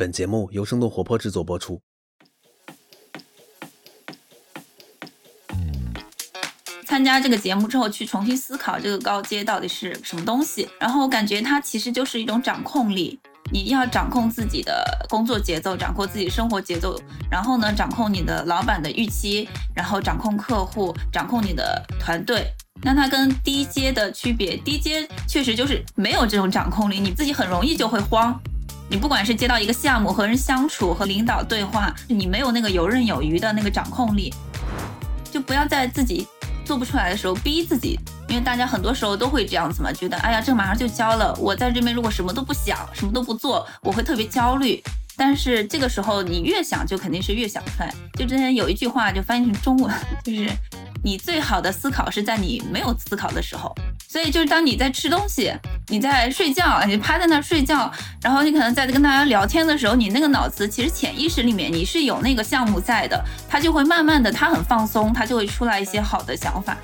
本节目由生动活泼制作播出。参加这个节目之后，去重新思考这个高阶到底是什么东西，然后我感觉它其实就是一种掌控力。你要掌控自己的工作节奏，掌控自己生活节奏，然后呢，掌控你的老板的预期，然后掌控客户，掌控你的团队。那它跟低阶的区别，低阶确实就是没有这种掌控力，你自己很容易就会慌。你不管是接到一个项目，和人相处，和领导对话，你没有那个游刃有余的那个掌控力，就不要在自己做不出来的时候逼自己。因为大家很多时候都会这样子嘛，觉得哎呀，这马上就交了，我在这边如果什么都不想，什么都不做，我会特别焦虑。但是这个时候你越想，就肯定是越想出来。就之前有一句话就翻译成中文，就是你最好的思考是在你没有思考的时候。所以就是当你在吃东西，你在睡觉，你趴在那儿睡觉，然后你可能在跟大家聊天的时候，你那个脑子其实潜意识里面你是有那个项目在的，它就会慢慢的，它很放松，它就会出来一些好的想法。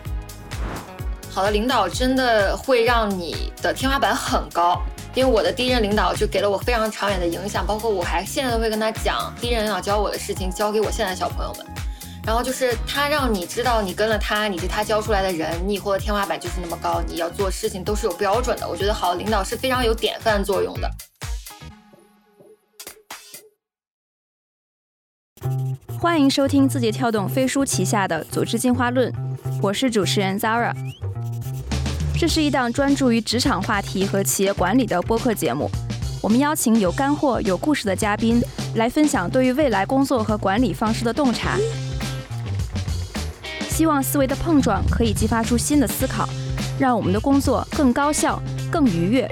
好的领导真的会让你的天花板很高，因为我的第一任领导就给了我非常长远的影响，包括我还现在都会跟他讲第一任领导教我的事情，教给我现在小朋友们。然后就是他让你知道，你跟了他，你是他教出来的人，你以后的天花板就是那么高，你要做事情都是有标准的。我觉得好领导是非常有典范作用的。欢迎收听字节跳动飞书旗下的《组织进化论》，我是主持人 Zara。这是一档专注于职场话题和企业管理的播客节目。我们邀请有干货、有故事的嘉宾来分享对于未来工作和管理方式的洞察。希望思维的碰撞可以激发出新的思考，让我们的工作更高效、更愉悦。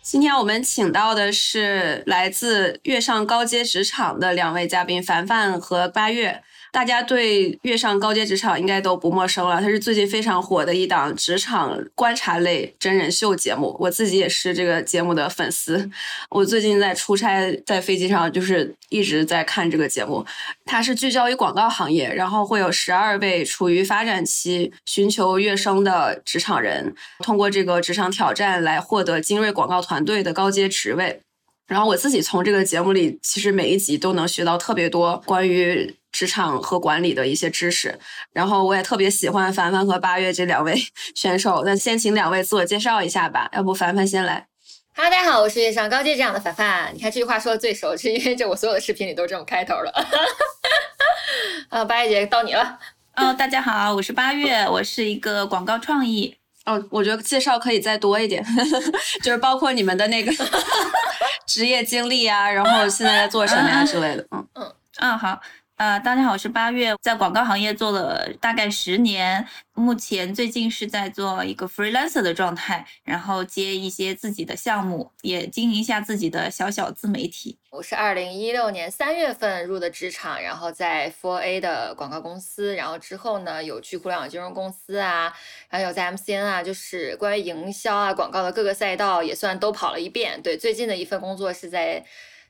今天我们请到的是来自月上高阶职场的两位嘉宾，凡凡和八月。大家对跃上高阶职场应该都不陌生了，它是最近非常火的一档职场观察类真人秀节目。我自己也是这个节目的粉丝。我最近在出差，在飞机上就是一直在看这个节目。它是聚焦于广告行业，然后会有十二位处于发展期、寻求跃升的职场人，通过这个职场挑战来获得精锐广告团队的高阶职位。然后我自己从这个节目里，其实每一集都能学到特别多关于。职场和管理的一些知识，然后我也特别喜欢凡凡和八月这两位 选手。那先请两位自我介绍一下吧，要不凡凡先来。Hello，大家好，我是上高阶这样的凡凡。你看这句话说的最熟，是因为这我所有的视频里都是这种开头了。啊，八月姐到你了。哦，大家好，我是八月，我是一个广告创意。哦，我觉得介绍可以再多一点，就是包括你们的那个 职业经历啊，然后现在在做什么呀之类的。嗯嗯嗯，好。呃，大家好，我是八月，在广告行业做了大概十年，目前最近是在做一个 freelancer 的状态，然后接一些自己的项目，也经营一下自己的小小自媒体。我是二零一六年三月份入的职场，然后在 Four A 的广告公司，然后之后呢有去互联网金融公司啊，然后有在 MCN 啊，就是关于营销啊、广告的各个赛道也算都跑了一遍。对，最近的一份工作是在。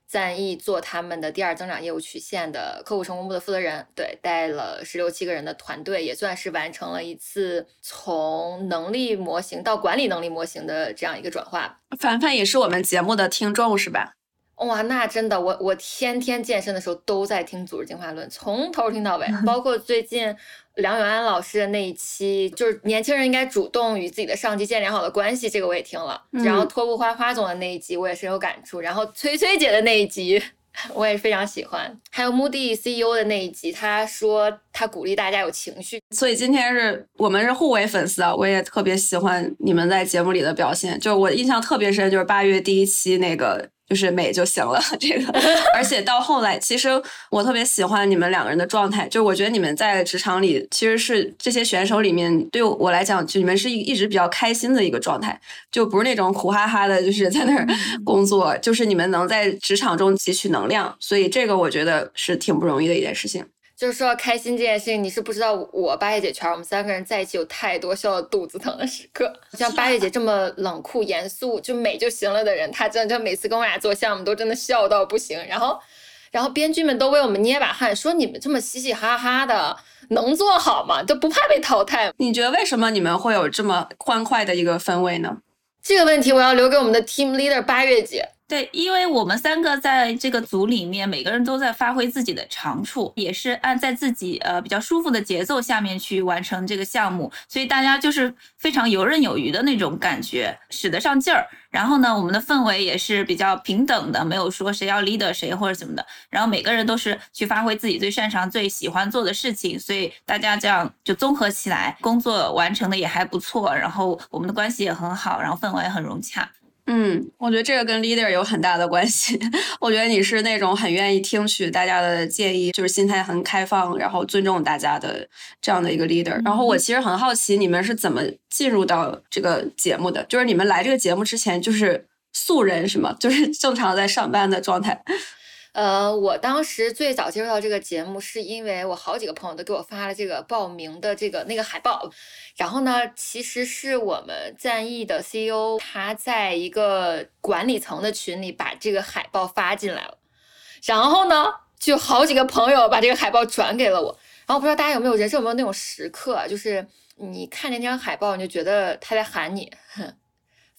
赞意做他们的第二增长业务曲线的客户成功部的负责人，对，带了十六七个人的团队，也算是完成了一次从能力模型到管理能力模型的这样一个转化。凡凡也是我们节目的听众是吧？哇，那真的，我我天天健身的时候都在听《组织进化论》，从头听到尾，包括最近梁永安老师的那一期，就是年轻人应该主动与自己的上级建良好的关系，这个我也听了。然后托布花花总的那一集，我也深有感触。然后崔崔姐的那一集，我也非常喜欢。还有目的 CEO 的那一集，他说他鼓励大家有情绪。所以今天是我们是互为粉丝啊，我也特别喜欢你们在节目里的表现。就我印象特别深，就是八月第一期那个。就是美就行了，这个，而且到后来，其实我特别喜欢你们两个人的状态，就我觉得你们在职场里其实是这些选手里面，对我来讲，就你们是一一直比较开心的一个状态，就不是那种苦哈哈的，就是在那儿工作，就是你们能在职场中汲取能量，所以这个我觉得是挺不容易的一件事情。就是说开心这件事情，你是不知道我八月姐圈，我们三个人在一起有太多笑到肚子疼的时刻。像八月姐这么冷酷严肃，就美就行了的人，她真的就每次跟我俩做项目都真的笑到不行。然后，然后编剧们都为我们捏把汗，说你们这么嘻嘻哈哈的，能做好吗？都不怕被淘汰？你觉得为什么你们会有这么欢快的一个氛围呢？这个问题我要留给我们的 team leader 八月姐。对，因为我们三个在这个组里面，每个人都在发挥自己的长处，也是按在自己呃比较舒服的节奏下面去完成这个项目，所以大家就是非常游刃有余的那种感觉，使得上劲儿。然后呢，我们的氛围也是比较平等的，没有说谁要 leader 谁或者怎么的。然后每个人都是去发挥自己最擅长、最喜欢做的事情，所以大家这样就综合起来，工作完成的也还不错。然后我们的关系也很好，然后氛围也很融洽。嗯，我觉得这个跟 leader 有很大的关系。我觉得你是那种很愿意听取大家的建议，就是心态很开放，然后尊重大家的这样的一个 leader。然后我其实很好奇，你们是怎么进入到这个节目的？就是你们来这个节目之前就是素人是吗？就是正常在上班的状态？呃，我当时最早接触到这个节目，是因为我好几个朋友都给我发了这个报名的这个那个海报。然后呢，其实是我们战役的 CEO，他在一个管理层的群里把这个海报发进来了。然后呢，就好几个朋友把这个海报转给了我。然后不知道大家有没有人生有没有那种时刻，就是你看见那张海报，你就觉得他在喊你。哼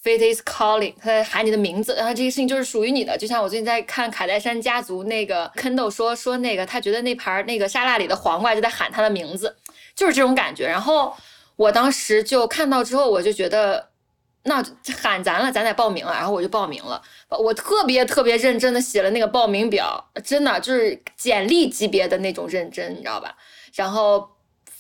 Fate is calling，他在喊你的名字，然后这个事情就是属于你的。就像我最近在看卡戴珊家族那个 Kendall 说说那个，他觉得那盘那个沙拉里的黄瓜就在喊他的名字，就是这种感觉。然后我当时就看到之后，我就觉得那喊咱了，咱得报名了。然后我就报名了，我特别特别认真的写了那个报名表，真的就是简历级别的那种认真，你知道吧？然后。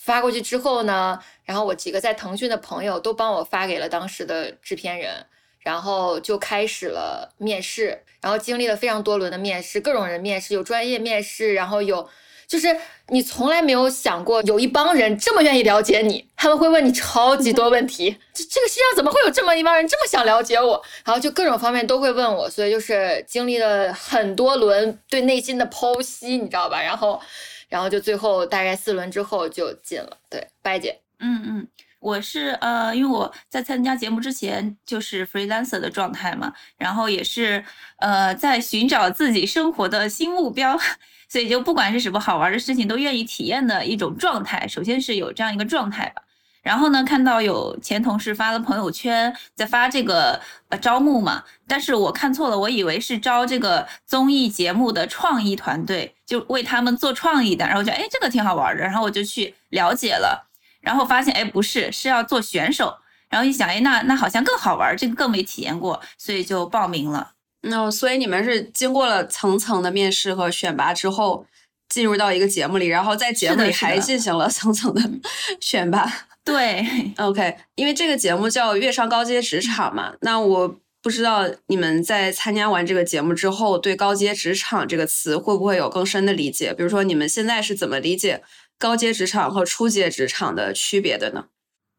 发过去之后呢，然后我几个在腾讯的朋友都帮我发给了当时的制片人，然后就开始了面试，然后经历了非常多轮的面试，各种人面试，有专业面试，然后有就是你从来没有想过有一帮人这么愿意了解你，他们会问你超级多问题，这这个世界上怎么会有这么一帮人这么想了解我？然后就各种方面都会问我，所以就是经历了很多轮对内心的剖析，你知道吧？然后。然后就最后大概四轮之后就进了，对，白姐，嗯嗯，我是呃，因为我在参加节目之前就是 freelancer 的状态嘛，然后也是呃在寻找自己生活的新目标，所以就不管是什么好玩的事情都愿意体验的一种状态。首先是有这样一个状态吧。然后呢，看到有前同事发了朋友圈，在发这个呃招募嘛，但是我看错了，我以为是招这个综艺节目的创意团队，就为他们做创意的。然后我觉得，哎，这个挺好玩的，然后我就去了解了，然后发现，哎，不是，是要做选手。然后一想，哎，那那好像更好玩，这个更没体验过，所以就报名了。那所以你们是经过了层层的面试和选拔之后，进入到一个节目里，然后在节目里还进行了层层的 选拔。对，OK，因为这个节目叫《跃上高阶职场》嘛，那我不知道你们在参加完这个节目之后，对“高阶职场”这个词会不会有更深的理解？比如说，你们现在是怎么理解高阶职场和初阶职场的区别的呢？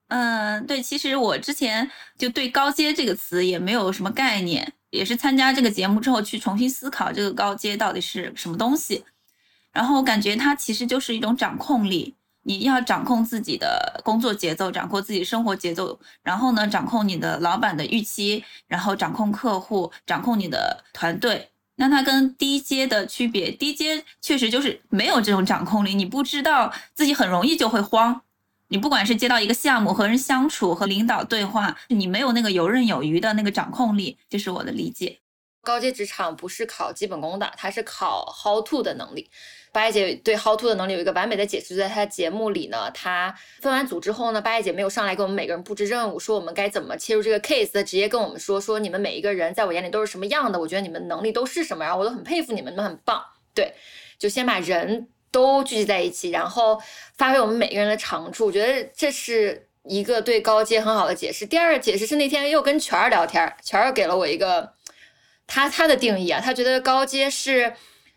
嗯，对，其实我之前就对“高阶”这个词也没有什么概念，也是参加这个节目之后去重新思考这个高阶到底是什么东西，然后我感觉它其实就是一种掌控力。你要掌控自己的工作节奏，掌控自己生活节奏，然后呢，掌控你的老板的预期，然后掌控客户，掌控你的团队。那它跟低阶的区别，低阶确实就是没有这种掌控力，你不知道自己很容易就会慌。你不管是接到一个项目，和人相处，和领导对话，你没有那个游刃有余的那个掌控力，这是我的理解。高阶职场不是考基本功的，它是考 how to 的能力。八爷姐对 how to 的能力有一个完美的解释，就在她的节目里呢。她分完组之后呢，八爷姐没有上来给我们每个人布置任务，说我们该怎么切入这个 case，直接跟我们说说你们每一个人在我眼里都是什么样的，我觉得你们能力都是什么，然后我都很佩服你们，你们很棒。对，就先把人都聚集在一起，然后发挥我们每个人的长处。我觉得这是一个对高阶很好的解释。第二个解释是那天又跟全儿聊天，全儿给了我一个他他的定义啊，他觉得高阶是。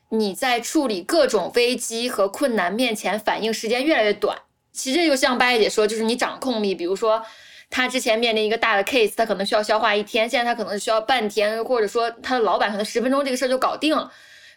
你在处理各种危机和困难面前，反应时间越来越短。其实就像八爷姐说，就是你掌控力。比如说，他之前面临一个大的 case，他可能需要消化一天，现在他可能需要半天，或者说他的老板可能十分钟这个事儿就搞定了。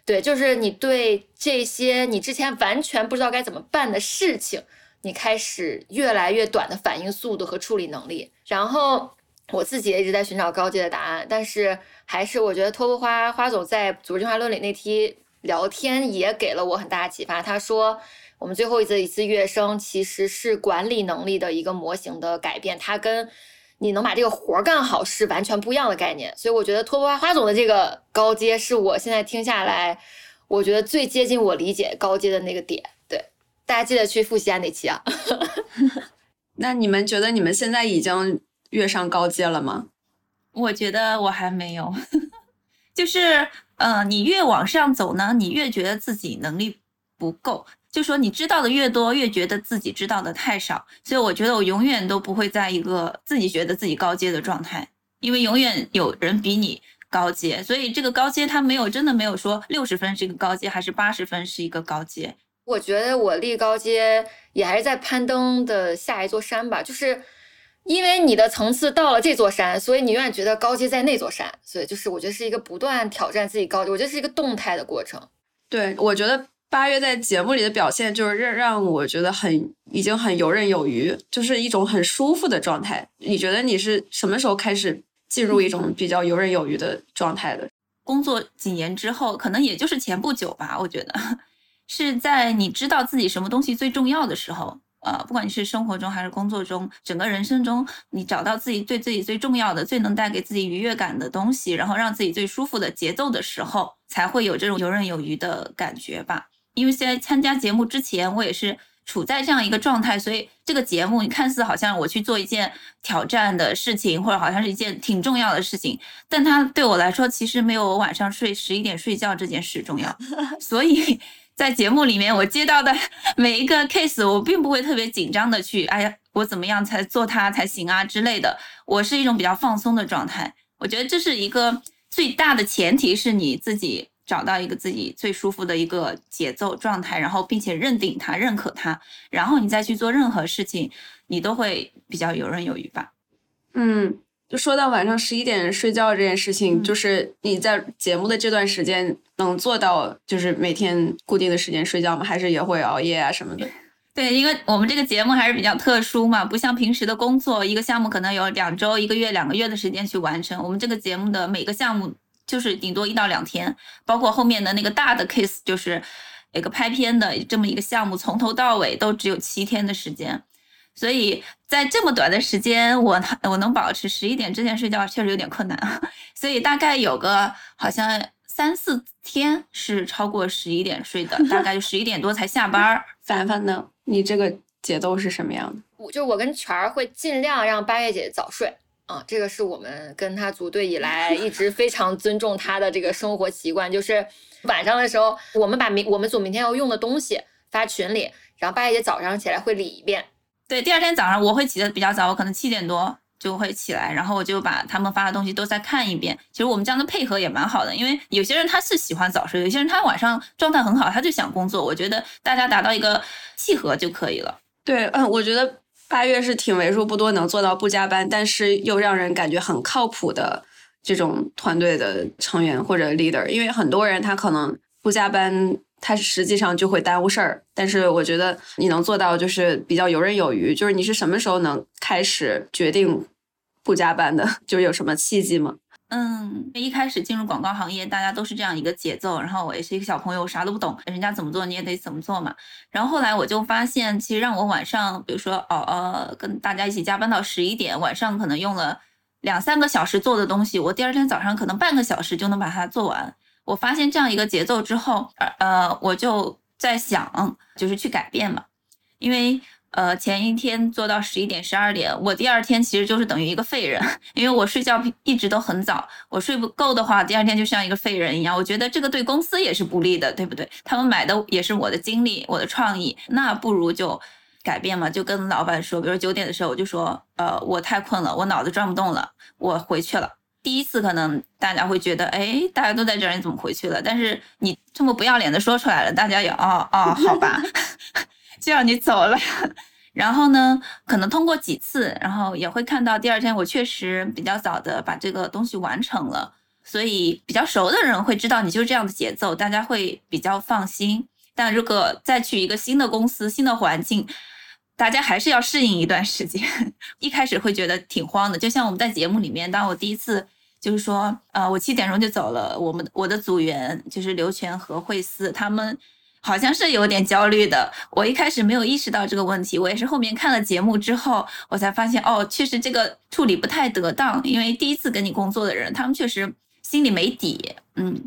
对，就是你对这些你之前完全不知道该怎么办的事情，你开始越来越短的反应速度和处理能力。然后我自己也一直在寻找高阶的答案，但是还是我觉得托布花花总在组织进化论里那题。聊天也给了我很大的启发。他说，我们最后一次一次跃升其实是管理能力的一个模型的改变，它跟你能把这个活儿干好是完全不一样的概念。所以我觉得托布花花总的这个高阶是我现在听下来，我觉得最接近我理解高阶的那个点。对，大家记得去复习下那期啊。那你们觉得你们现在已经跃上高阶了吗？我觉得我还没有，就是呃，你越往上走呢，你越觉得自己能力不够。就说你知道的越多，越觉得自己知道的太少。所以我觉得我永远都不会在一个自己觉得自己高阶的状态，因为永远有人比你高阶。所以这个高阶它没有真的没有说六十分是一个高阶，还是八十分是一个高阶。我觉得我立高阶也还是在攀登的下一座山吧，就是因为你的层次到了这座山，所以你永远觉得高阶在那座山，所以就是我觉得是一个不断挑战自己高，我觉得是一个动态的过程。对，我觉得八月在节目里的表现就是让让我觉得很已经很游刃有余，就是一种很舒服的状态。你觉得你是什么时候开始进入一种比较游刃有余的状态的？工作几年之后，可能也就是前不久吧，我觉得。是在你知道自己什么东西最重要的时候，呃，不管你是生活中还是工作中，整个人生中，你找到自己对自己最重要的、最能带给自己愉悦感的东西，然后让自己最舒服的节奏的时候，才会有这种游刃有余的感觉吧。因为现在参加节目之前，我也是处在这样一个状态，所以这个节目你看似好像我去做一件挑战的事情，或者好像是一件挺重要的事情，但它对我来说其实没有我晚上睡十一点睡觉这件事重要，所以。在节目里面，我接到的 每一个 case，我并不会特别紧张的去，哎呀，我怎么样才做它才行啊之类的。我是一种比较放松的状态。我觉得这是一个最大的前提，是你自己找到一个自己最舒服的一个节奏状态，然后并且认定它、认可它，然后你再去做任何事情，你都会比较游刃有余吧。嗯。就说到晚上十一点睡觉这件事情，就是你在节目的这段时间能做到，就是每天固定的时间睡觉吗？还是也会熬夜啊什么的？对，因为我们这个节目还是比较特殊嘛，不像平时的工作，一个项目可能有两周、一个月、两个月的时间去完成。我们这个节目的每个项目就是顶多一到两天，包括后面的那个大的 case，就是一个拍片的这么一个项目，从头到尾都只有七天的时间。所以在这么短的时间，我我能保持十一点之前睡觉，确实有点困难啊。所以大概有个好像三四天是超过十一点睡的，大概就十一点多才下班。凡凡呢？你这个节奏是什么样的？我就我跟全儿会尽量让八月姐早睡啊，这个是我们跟她组队以来一直非常尊重她的这个生活习惯，就是晚上的时候，我们把明我们组明天要用的东西发群里，然后八月姐早上起来会理一遍。对，第二天早上我会起得比较早，我可能七点多就会起来，然后我就把他们发的东西都再看一遍。其实我们这样的配合也蛮好的，因为有些人他是喜欢早睡，有些人他晚上状态很好，他就想工作。我觉得大家达到一个契合就可以了。对，嗯，我觉得八月是挺为数不多能做到不加班，但是又让人感觉很靠谱的这种团队的成员或者 leader，因为很多人他可能不加班。它实际上就会耽误事儿，但是我觉得你能做到就是比较游刃有余。就是你是什么时候能开始决定不加班的？就是有什么契机吗？嗯，一开始进入广告行业，大家都是这样一个节奏。然后我也是一个小朋友，啥都不懂，人家怎么做你也得怎么做嘛。然后后来我就发现，其实让我晚上，比如说哦呃，跟大家一起加班到十一点，晚上可能用了两三个小时做的东西，我第二天早上可能半个小时就能把它做完。我发现这样一个节奏之后，呃，我就在想，就是去改变嘛。因为，呃，前一天做到十一点、十二点，我第二天其实就是等于一个废人，因为我睡觉一直都很早，我睡不够的话，第二天就像一个废人一样。我觉得这个对公司也是不利的，对不对？他们买的也是我的精力、我的创意，那不如就改变嘛，就跟老板说，比如九点的时候，我就说，呃，我太困了，我脑子转不动了，我回去了。第一次可能大家会觉得，哎，大家都在这儿，你怎么回去了？但是你这么不要脸的说出来了，大家也哦哦，好吧，就让你走了。然后呢，可能通过几次，然后也会看到第二天我确实比较早的把这个东西完成了，所以比较熟的人会知道你就是这样的节奏，大家会比较放心。但如果再去一个新的公司、新的环境，大家还是要适应一段时间，一开始会觉得挺慌的。就像我们在节目里面，当我第一次。就是说，呃，我七点钟就走了。我们我的组员就是刘全和惠思，他们好像是有点焦虑的。我一开始没有意识到这个问题，我也是后面看了节目之后，我才发现，哦，确实这个处理不太得当。因为第一次跟你工作的人，他们确实。心里没底。嗯，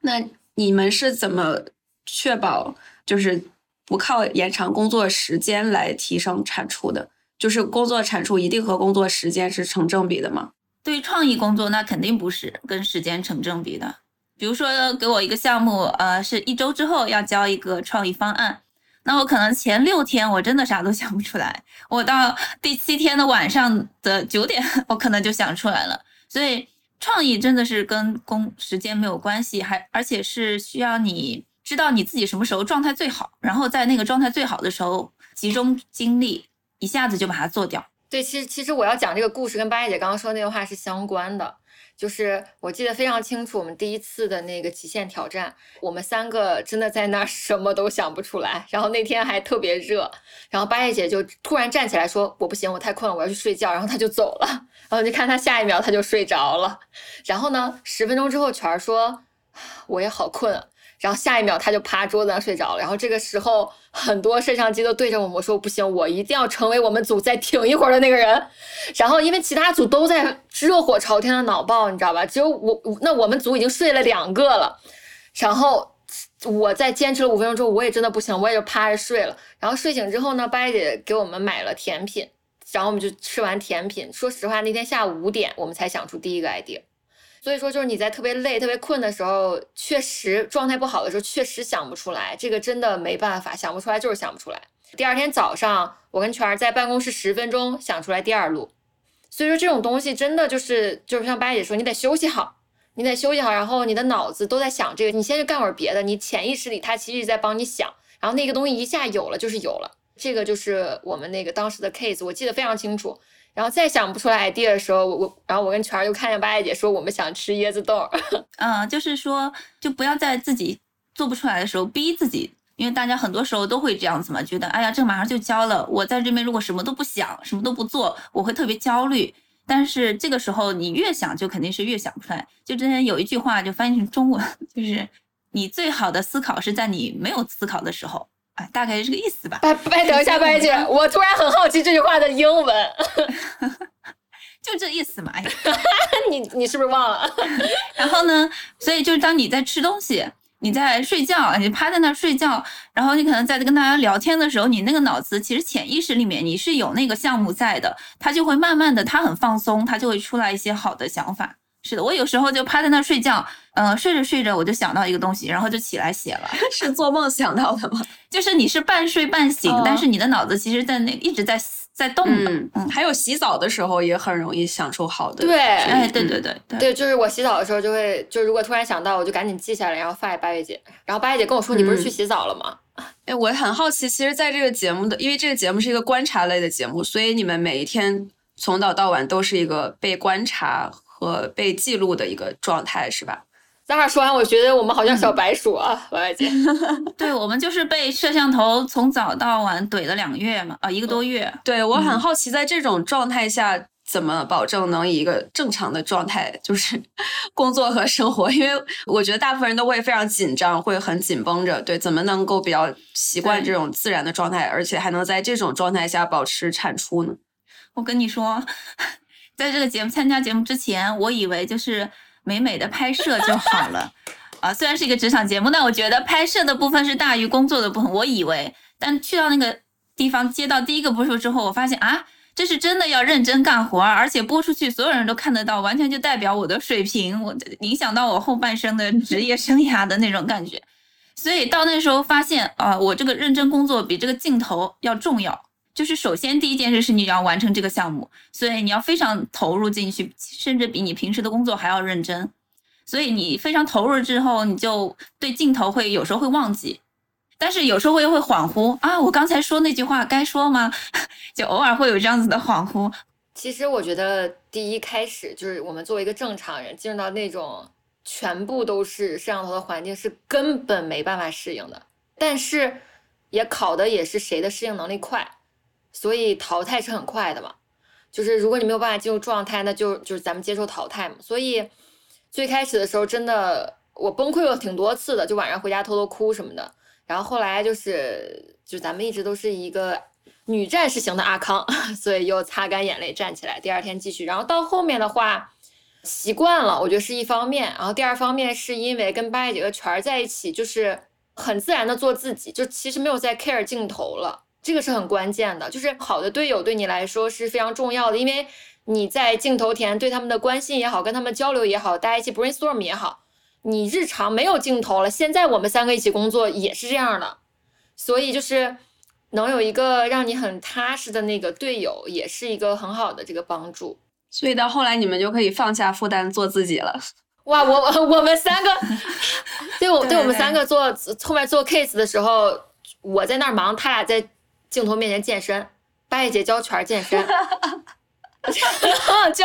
那你们是怎么确保就是不靠延长工作时间来提升产出的？就是工作产出一定和工作时间是成正比的吗？对于创意工作，那肯定不是跟时间成正比的。比如说，给我一个项目，呃，是一周之后要交一个创意方案，那我可能前六天我真的啥都想不出来，我到第七天的晚上的九点，我可能就想出来了。所以，创意真的是跟工时间没有关系，还而且是需要你知道你自己什么时候状态最好，然后在那个状态最好的时候集中精力，一下子就把它做掉。对，其实其实我要讲这个故事跟八爷姐刚刚说那句话是相关的。就是我记得非常清楚，我们第一次的那个极限挑战，我们三个真的在那儿什么都想不出来。然后那天还特别热，然后八叶姐就突然站起来说：“我不行，我太困了，我要去睡觉。”然后她就走了。然后你看她下一秒她就睡着了。然后呢，十分钟之后全儿说：“我也好困。”然后下一秒他就趴桌子上睡着了。然后这个时候，很多摄像机都对着我，我说不行，我一定要成为我们组再挺一会儿的那个人。然后因为其他组都在热火朝天的脑爆，你知道吧？只有我，那我们组已经睡了两个了。然后我在坚持了五分钟之后，我也真的不行，我也就趴着睡了。然后睡醒之后呢，八姐给我们买了甜品，然后我们就吃完甜品。说实话，那天下午五点我们才想出第一个 idea。所以说，就是你在特别累、特别困的时候，确实状态不好的时候，确实想不出来。这个真的没办法，想不出来就是想不出来。第二天早上，我跟全儿在办公室十分钟想出来第二路。所以说，这种东西真的就是就是像八姐说，你得休息好，你得休息好，然后你的脑子都在想这个，你先去干会儿别的，你潜意识里它其实在帮你想，然后那个东西一下有了就是有了。这个就是我们那个当时的 case，我记得非常清楚。然后再想不出来 idea 的时候，我我然后我跟全儿又看见八叶姐说我们想吃椰子豆，嗯，就是说就不要在自己做不出来的时候逼自己，因为大家很多时候都会这样子嘛，觉得哎呀这马上就交了，我在这边如果什么都不想，什么都不做，我会特别焦虑。但是这个时候你越想就肯定是越想不出来。就之前有一句话就翻译成中文，就是你最好的思考是在你没有思考的时候。哎，大概是这个意思吧。拜拜，等一下，白姐，我突然很好奇这句话的英文，就这意思嘛。哎，你你是不是忘了？然后呢？所以就是当你在吃东西，你在睡觉，你趴在那儿睡觉，然后你可能在跟大家聊天的时候，你那个脑子其实潜意识里面你是有那个项目在的，它就会慢慢的，它很放松，它就会出来一些好的想法。是的，我有时候就趴在那儿睡觉，嗯，睡着睡着我就想到一个东西，然后就起来写了。是做梦想到的吗？就是你是半睡半醒，但是你的脑子其实在那一直在在动的。嗯，还有洗澡的时候也很容易想出好的。对，哎，对对对对，对，就是我洗澡的时候就会，就如果突然想到，我就赶紧记下来，然后发给八月姐。然后八月姐跟我说：“你不是去洗澡了吗？” 哎，我很好奇，其实在这个节目的，因为这个节目是一个观察类的节目，所以你们每一天从早到晚都是一个被观察。和被记录的一个状态是吧？咱俩说完，我觉得我们好像小白鼠啊，王姐。对，我们就是被摄像头从早到晚怼了两个月嘛，啊，一个多月。对我很好奇，在这种状态下，怎么保证能以一个正常的状态，就是 工作和生活？因为我觉得大部分人都会非常紧张，会很紧绷着。对，怎么能够比较习惯这种自然的状态，而且还能在这种状态下保持产出呢？我跟你说。在这个节目参加节目之前，我以为就是美美的拍摄就好了，啊，虽然是一个职场节目，但我觉得拍摄的部分是大于工作的部分。我以为，但去到那个地方接到第一个播出之后，我发现啊，这是真的要认真干活，而且播出去所有人都看得到，完全就代表我的水平，我影响到我后半生的职业生涯的那种感觉。所以到那时候发现啊，我这个认真工作比这个镜头要重要。就是首先第一件事是你要完成这个项目，所以你要非常投入进去，甚至比你平时的工作还要认真。所以你非常投入之后，你就对镜头会有时候会忘记，但是有时候又会恍惚啊，我刚才说那句话该说吗？就偶尔会有这样子的恍惚。其实我觉得第一开始就是我们作为一个正常人进入到那种全部都是摄像头的环境是根本没办法适应的，但是也考的也是谁的适应能力快。所以淘汰是很快的嘛，就是如果你没有办法进入状态，那就就是咱们接受淘汰嘛。所以最开始的时候，真的我崩溃了挺多次的，就晚上回家偷偷哭什么的。然后后来就是，就咱们一直都是一个女战士型的阿康，所以又擦干眼泪站起来，第二天继续。然后到后面的话，习惯了，我觉得是一方面。然后第二方面是因为跟八月姐和全儿在一起，就是很自然的做自己，就其实没有在 care 镜头了，这个是很关键的。就是好的队友对你来说是非常重要的，因为你在镜头前对他们的关心也好，跟他们交流也好，大家一起 brainstorm 也好，你日常没有镜头了，现在我们三个一起工作也是这样的，所以就是能有一个让你很踏实的那个队友，也是一个很好的这个帮助。所以到后来你们就可以放下负担做自己了。哇，我 我们三个，对我对我们三个做后面做 case 的时候，我在那儿忙，他俩在镜头面前健身，八月姐教全儿健身 就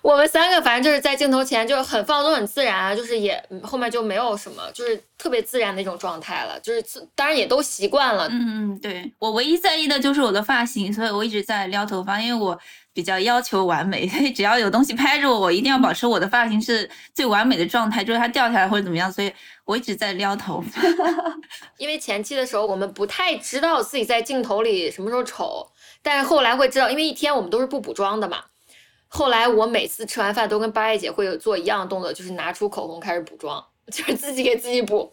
我们三个反正就是在镜头前就是很放松很自然啊，就是也嗯后面就没有什么，就是特别自然的一种状态了，就是自当然也都习惯了，嗯嗯，对我唯一在意的就是我的发型，所以我一直在撩头发，因为我比较要求完美，所以只要有东西拍着我，我一定要保持我的发型是最完美的状态，就是它掉下来或者怎么样，所以我一直在撩头发。因为前期的时候我们不太知道自己在镜头里什么时候丑，但是后来会知道，因为一天我们都是不补妆的嘛。后来我每次吃完饭都跟八月姐会有做一样的动作，就是拿出口红开始补妆，就是自己给自己补，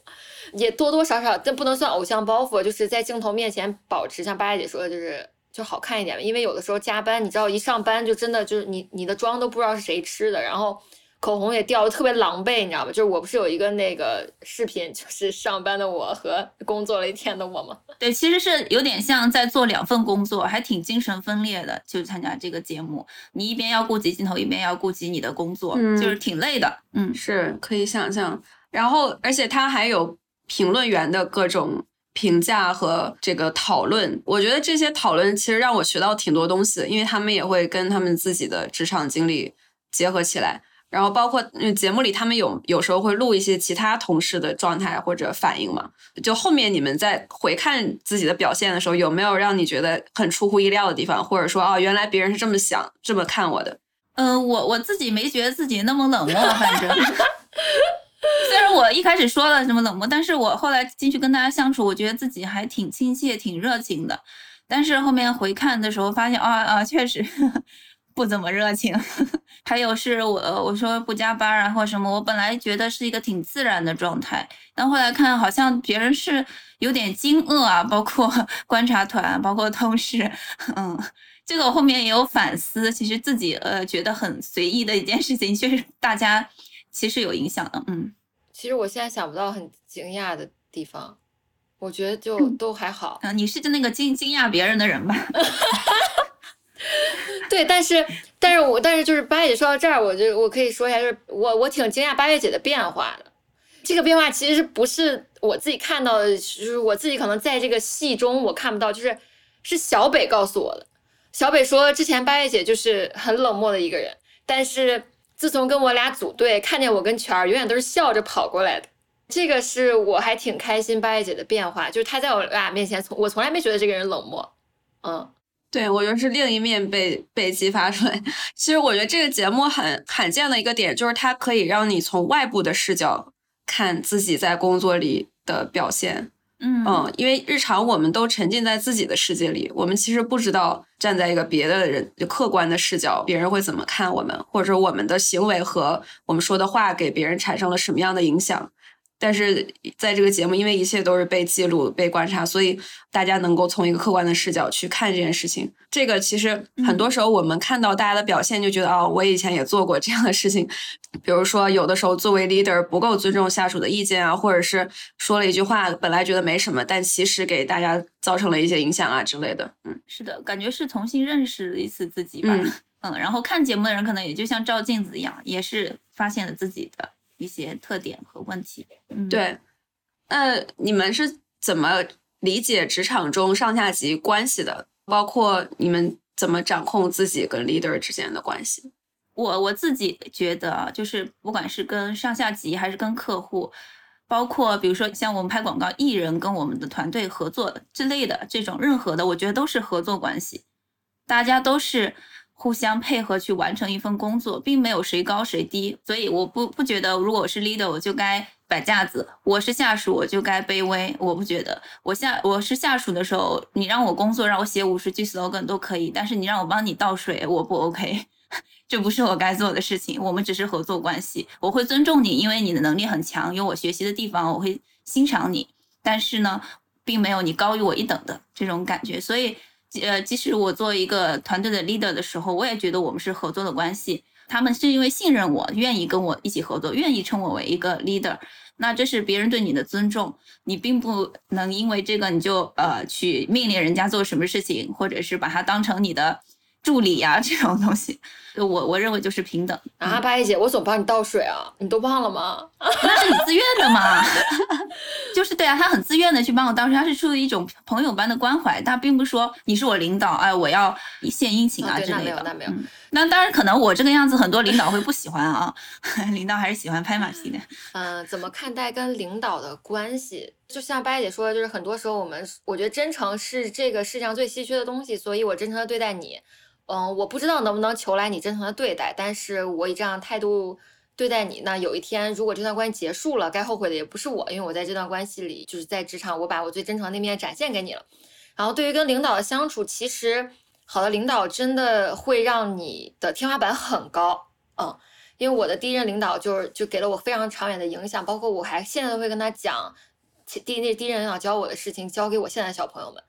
也多多少少，但不能算偶像包袱，就是在镜头面前保持像八月姐说的，就是就好看一点吧。因为有的时候加班，你知道一上班就真的就是你你的妆都不知道是谁吃的，然后口红也掉的特别狼狈，你知道吧？就是我不是有一个那个视频，就是上班的我和工作了一天的我吗？对，其实是有点像在做两份工作，还挺精神分裂的。就参加这个节目，你一边要顾及镜头，一边要顾及你的工作，嗯就是挺累的。嗯，是可以想象。然后，而且他还有评论员的各种评价和这个讨论。我觉得这些讨论其实让我学到挺多东西，因为他们也会跟他们自己的职场经历结合起来。然后包括嗯节目里，他们有有时候会录一些其他同事的状态或者反应嘛。就后面你们在回看自己的表现的时候，有没有让你觉得很出乎意料的地方，或者说哦，原来别人是这么想、这么看我的？嗯，我我自己没觉得自己那么冷漠，反正。虽然我一开始说了什么冷漠，但是我后来进去跟大家相处，我觉得自己还挺亲切、挺热情的。但是后面回看的时候发现，啊啊，确实不怎么热情。还有是我我说不加班啊或什么，我本来觉得是一个挺自然的状态，但后来看好像别人是有点惊愕啊，包括 观察团，包括同事，嗯。这个我后面也有反思，其实自己呃觉得很随意的一件事情，确实大家其实有影响的，嗯。其实我现在想不到很惊讶的地方，我觉得就都还好。嗯，你是就那个惊惊讶别人的人吧？对，但是但是我但是就是八月姐说到这儿，我就我可以说一下，就是我我挺惊讶八月姐的变化的。这个变化其实不是我自己看到的，就是我自己可能在这个戏中我看不到，就是是小北告诉我的。小北说，之前八月姐就是很冷漠的一个人，但是自从跟我俩组队，看见我跟全儿，永远都是笑着跑过来的。这个是我还挺开心八月姐的变化，就是她在我俩面前，从我从来没觉得这个人冷漠，嗯。对，我觉得是另一面被被激发出来。其实我觉得这个节目很罕见的一个点，就是它可以让你从外部的视角看自己在工作里的表现。嗯嗯，因为日常我们都沉浸在自己的世界里，我们其实不知道站在一个别的人就客观的视角，别人会怎么看我们，或者我们的行为和我们说的话给别人产生了什么样的影响。但是在这个节目，因为一切都是被记录、被观察，所以大家能够从一个客观的视角去看这件事情。这个其实很多时候我们看到大家的表现，就觉得哦，我以前也做过这样的事情。比如说，有的时候作为 leader 不够尊重下属的意见啊，或者是说了一句话，本来觉得没什么，但其实给大家造成了一些影响啊之类的。嗯，是的，感觉是重新认识了一次自己吧。嗯嗯，然后看节目的人可能也就像照镜子一样，也是发现了自己的一些特点和问题。嗯，，对。那你们是怎么理解职场中上下级关系的？包括你们怎么掌控自己跟 leader 之间的关系？我我自己觉得啊，就是不管是跟上下级还是跟客户，包括比如说像我们拍广告，艺人跟我们的团队合作之类的这种任何的，我觉得都是合作关系，大家都是互相配合去完成一份工作，并没有谁高谁低。所以我不不觉得，如果我是 leader，我就该摆架子；我是下属，我就该卑微。我不觉得，我下我是下属的时候，你让我工作，让我写五十句 slogan 都可以，但是你让我帮你倒水，我不 OK。这不是我该做的事情，我们只是合作关系。我会尊重你，因为你的能力很强，有我学习的地方，我会欣赏你。但是呢，并没有你高于我一等的这种感觉。所以，呃，即使我做一个团队的 leader 的时候，我也觉得我们是合作的关系。他们是因为信任我，愿意跟我一起合作，愿意称我为一个 leader。那这是别人对你的尊重，你并不能因为这个你就呃去命令人家做什么事情，或者是把他当成你的。助理呀，这种东西，我我认为就是平等啊。八一姐，我总帮你倒水啊，你都忘了吗？那是你自愿的嘛，就是对啊，他很自愿的去帮我倒水，他是出于一种朋友般的关怀，他并不是说你是我领导，哎，我要献殷勤啊之类的。那没有，那没有。那当然，可能我这个样子，很多领导会不喜欢啊，领导还是喜欢拍马屁的。嗯，怎么看待跟领导的关系？就像八一姐说的，就是很多时候我们，我觉得真诚是这个世界上最稀缺的东西，所以我真诚的对待你。嗯，我不知道能不能求来你真诚的对待，但是我以这样态度对待你，那有一天如果这段关系结束了，该后悔的也不是我，因为我在这段关系里就是在职场，我把我最真诚的那面展现给你了。然后对于跟领导的相处，其实好的领导真的会让你的天花板很高，嗯，因为我的第一任领导就是就给了我非常长远的影响，包括我还现在都会跟他讲第那第一任领导教我的事情，教给我现在的小朋友们。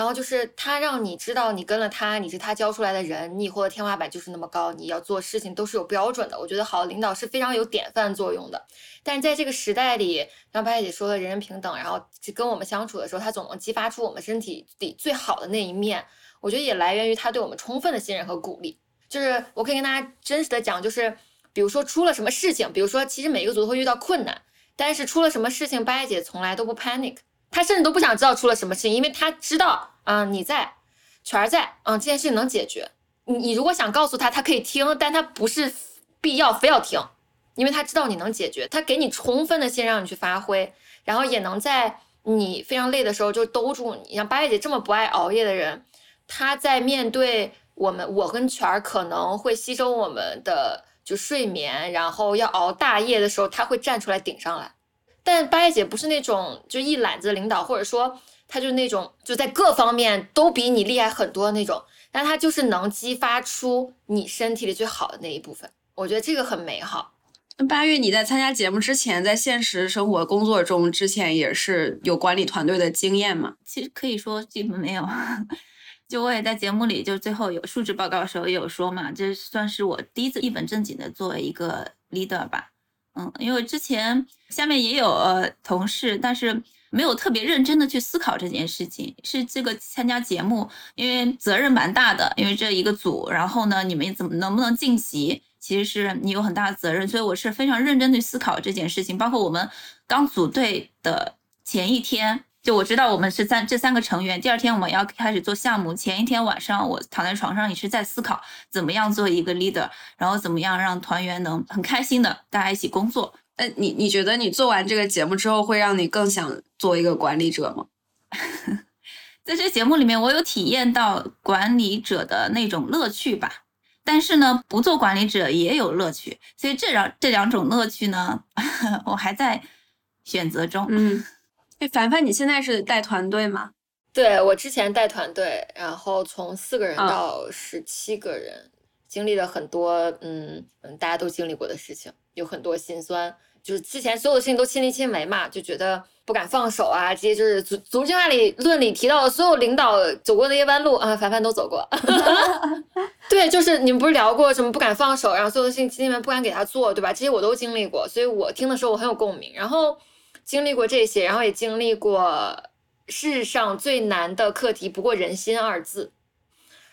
然后就是他让你知道，你跟了他，你是他教出来的人，你以后的天花板就是那么高，你要做事情都是有标准的。我觉得好领导是非常有典范作用的。但是在这个时代里，像白姐说的人人平等，然后跟我们相处的时候，他总能激发出我们身体里最好的那一面。我觉得也来源于他对我们充分的信任和鼓励。就是我可以跟大家真实的讲，就是比如说出了什么事情，比如说其实每个组都会遇到困难，但是出了什么事情，白姐从来都不 panic。她甚至都不想知道出了什么事情，因为她知道，嗯，你在，全儿在，嗯，这件事情能解决。你你如果想告诉他，他可以听，但他不是必要非要听，因为他知道你能解决，他给你充分的信让你去发挥，然后也能在你非常累的时候就兜住你。像八月姐这么不爱熬夜的人，他在面对我们，我跟全儿可能会牺牲我们的就睡眠，然后要熬大夜的时候，他会站出来顶上来。但八月姐不是那种就一揽子领导，或者说她就那种就在各方面都比你厉害很多的那种，但他就是能激发出你身体里最好的那一部分。我觉得这个很美好。八月你在参加节目之前，在现实生活工作中之前也是有管理团队的经验吗？其实可以说基本没有。就我也在节目里，就最后有述职报告的时候也有说嘛，这算是我第一次一本正经的作为一个 leader 吧。嗯，因为之前下面也有呃同事，但是没有特别认真的去思考这件事情。是这个参加节目，因为责任蛮大的，因为这一个组，然后呢，你们怎么能不能晋级，其实是你有很大的责任，所以我是非常认真的思考这件事情。包括我们刚组队的前一天。就我知道我们是三这三个成员，第二天我们要开始做项目。前一天晚上我躺在床上也是在思考怎么样做一个 leader，然后怎么样让团员能很开心的大家一起工作。那，你你觉得你做完这个节目之后会让你更想做一个管理者吗？在这节目里面，我有体验到管理者的那种乐趣吧。但是呢，不做管理者也有乐趣，所以这两这两种乐趣呢，我还在选择中。嗯。哎，凡凡，你现在是带团队吗？对我之前带团队，然后从四个人到十七个人，经历了很多，嗯嗯，大家都经历过的事情，有很多心酸。就是之前所有的事情都亲力亲为嘛，就觉得不敢放手啊。这些就是组组织计划里论里提到的所有领导走过的一些弯路啊，凡凡都走过。对，就是你们不是聊过什么不敢放手，然后所有的事情你们不敢给他做，对吧？这些我都经历过，所以我听的时候我很有共鸣。然后。经历过这些，然后也经历过世上最难的课题，不过人心二字，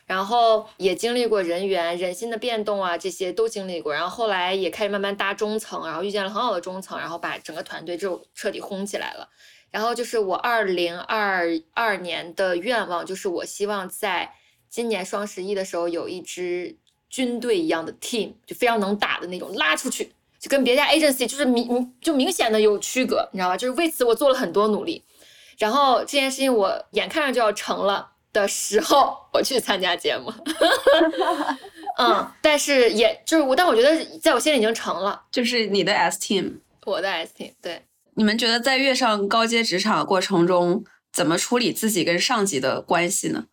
然后也经历过人员、人心的变动啊，这些都经历过。然后后来也开始慢慢搭中层，然后遇见了很好的中层，然后把整个团队就彻底轰起来了。然后就是我二零二二年的愿望，就是我希望在今年双十一的时候有一支军队一样的 team，就非常能打的那种，拉出去。就跟别家 agency 就是明明就明显的有区隔，你知道吧？就是为此我做了很多努力，然后这件事情我眼看着就要成了的时候，我去参加节目，嗯，但是也就是我，但我觉得在我心里已经成了，就是你的 S team，我的 S team，对，你们觉得在跃上高阶职场过程中，怎么处理自己跟上级的关系呢？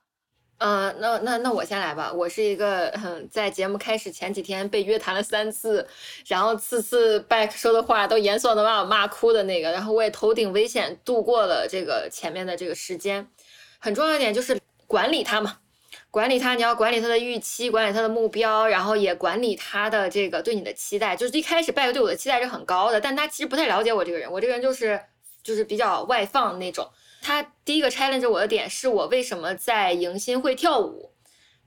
嗯，那那那我先来吧。我是一个嗯在节目开始前几天被约谈了三次，然后次次 back 说的话都严肃的把我骂哭的那个。然后我也头顶危险度过了这个前面的这个时间。很重要一点就是管理他嘛，管理他，你要管理他的预期，管理他的目标，然后也管理他的这个对你的期待。就是一开始 back 对我的期待是很高的，但他其实不太了解我这个人。我这个人就是就是比较外放那种。他第一个 challenge 我的点是我为什么在迎新会跳舞？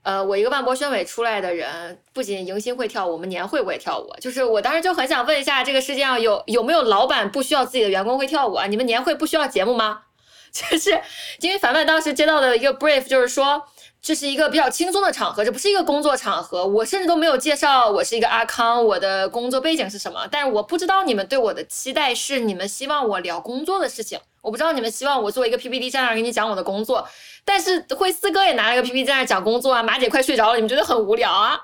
呃，我一个万博宣委出来的人，不仅迎新会跳舞，我们年会我也跳舞。就是我当时就很想问一下，这个世界上有有没有老板不需要自己的员工会跳舞啊？你们年会不需要节目吗？就是因为凡凡当时接到的一个 brief 就是说。这是一个比较轻松的场合，这不是一个工作场合。我甚至都没有介绍我是一个阿康，我的工作背景是什么。但是我不知道你们对我的期待是你们希望我聊工作的事情。我不知道你们希望我做一个 PPT 在那儿给你讲我的工作。但是会四哥也拿了个 PPT 在那儿讲工作啊，马姐快睡着了，你们觉得很无聊啊？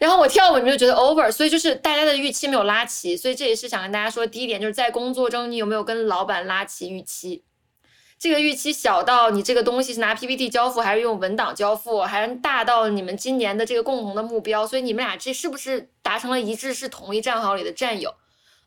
然后我跳舞你们就觉得 over，所以就是大家的预期没有拉齐。所以这也是想跟大家说，第一点就是在工作中你有没有跟老板拉齐预期。这个预期小到你这个东西是拿 PPT 交付还是用文档交付，还是大到你们今年的这个共同的目标，所以你们俩这是不是达成了一致，是同一战壕里的战友？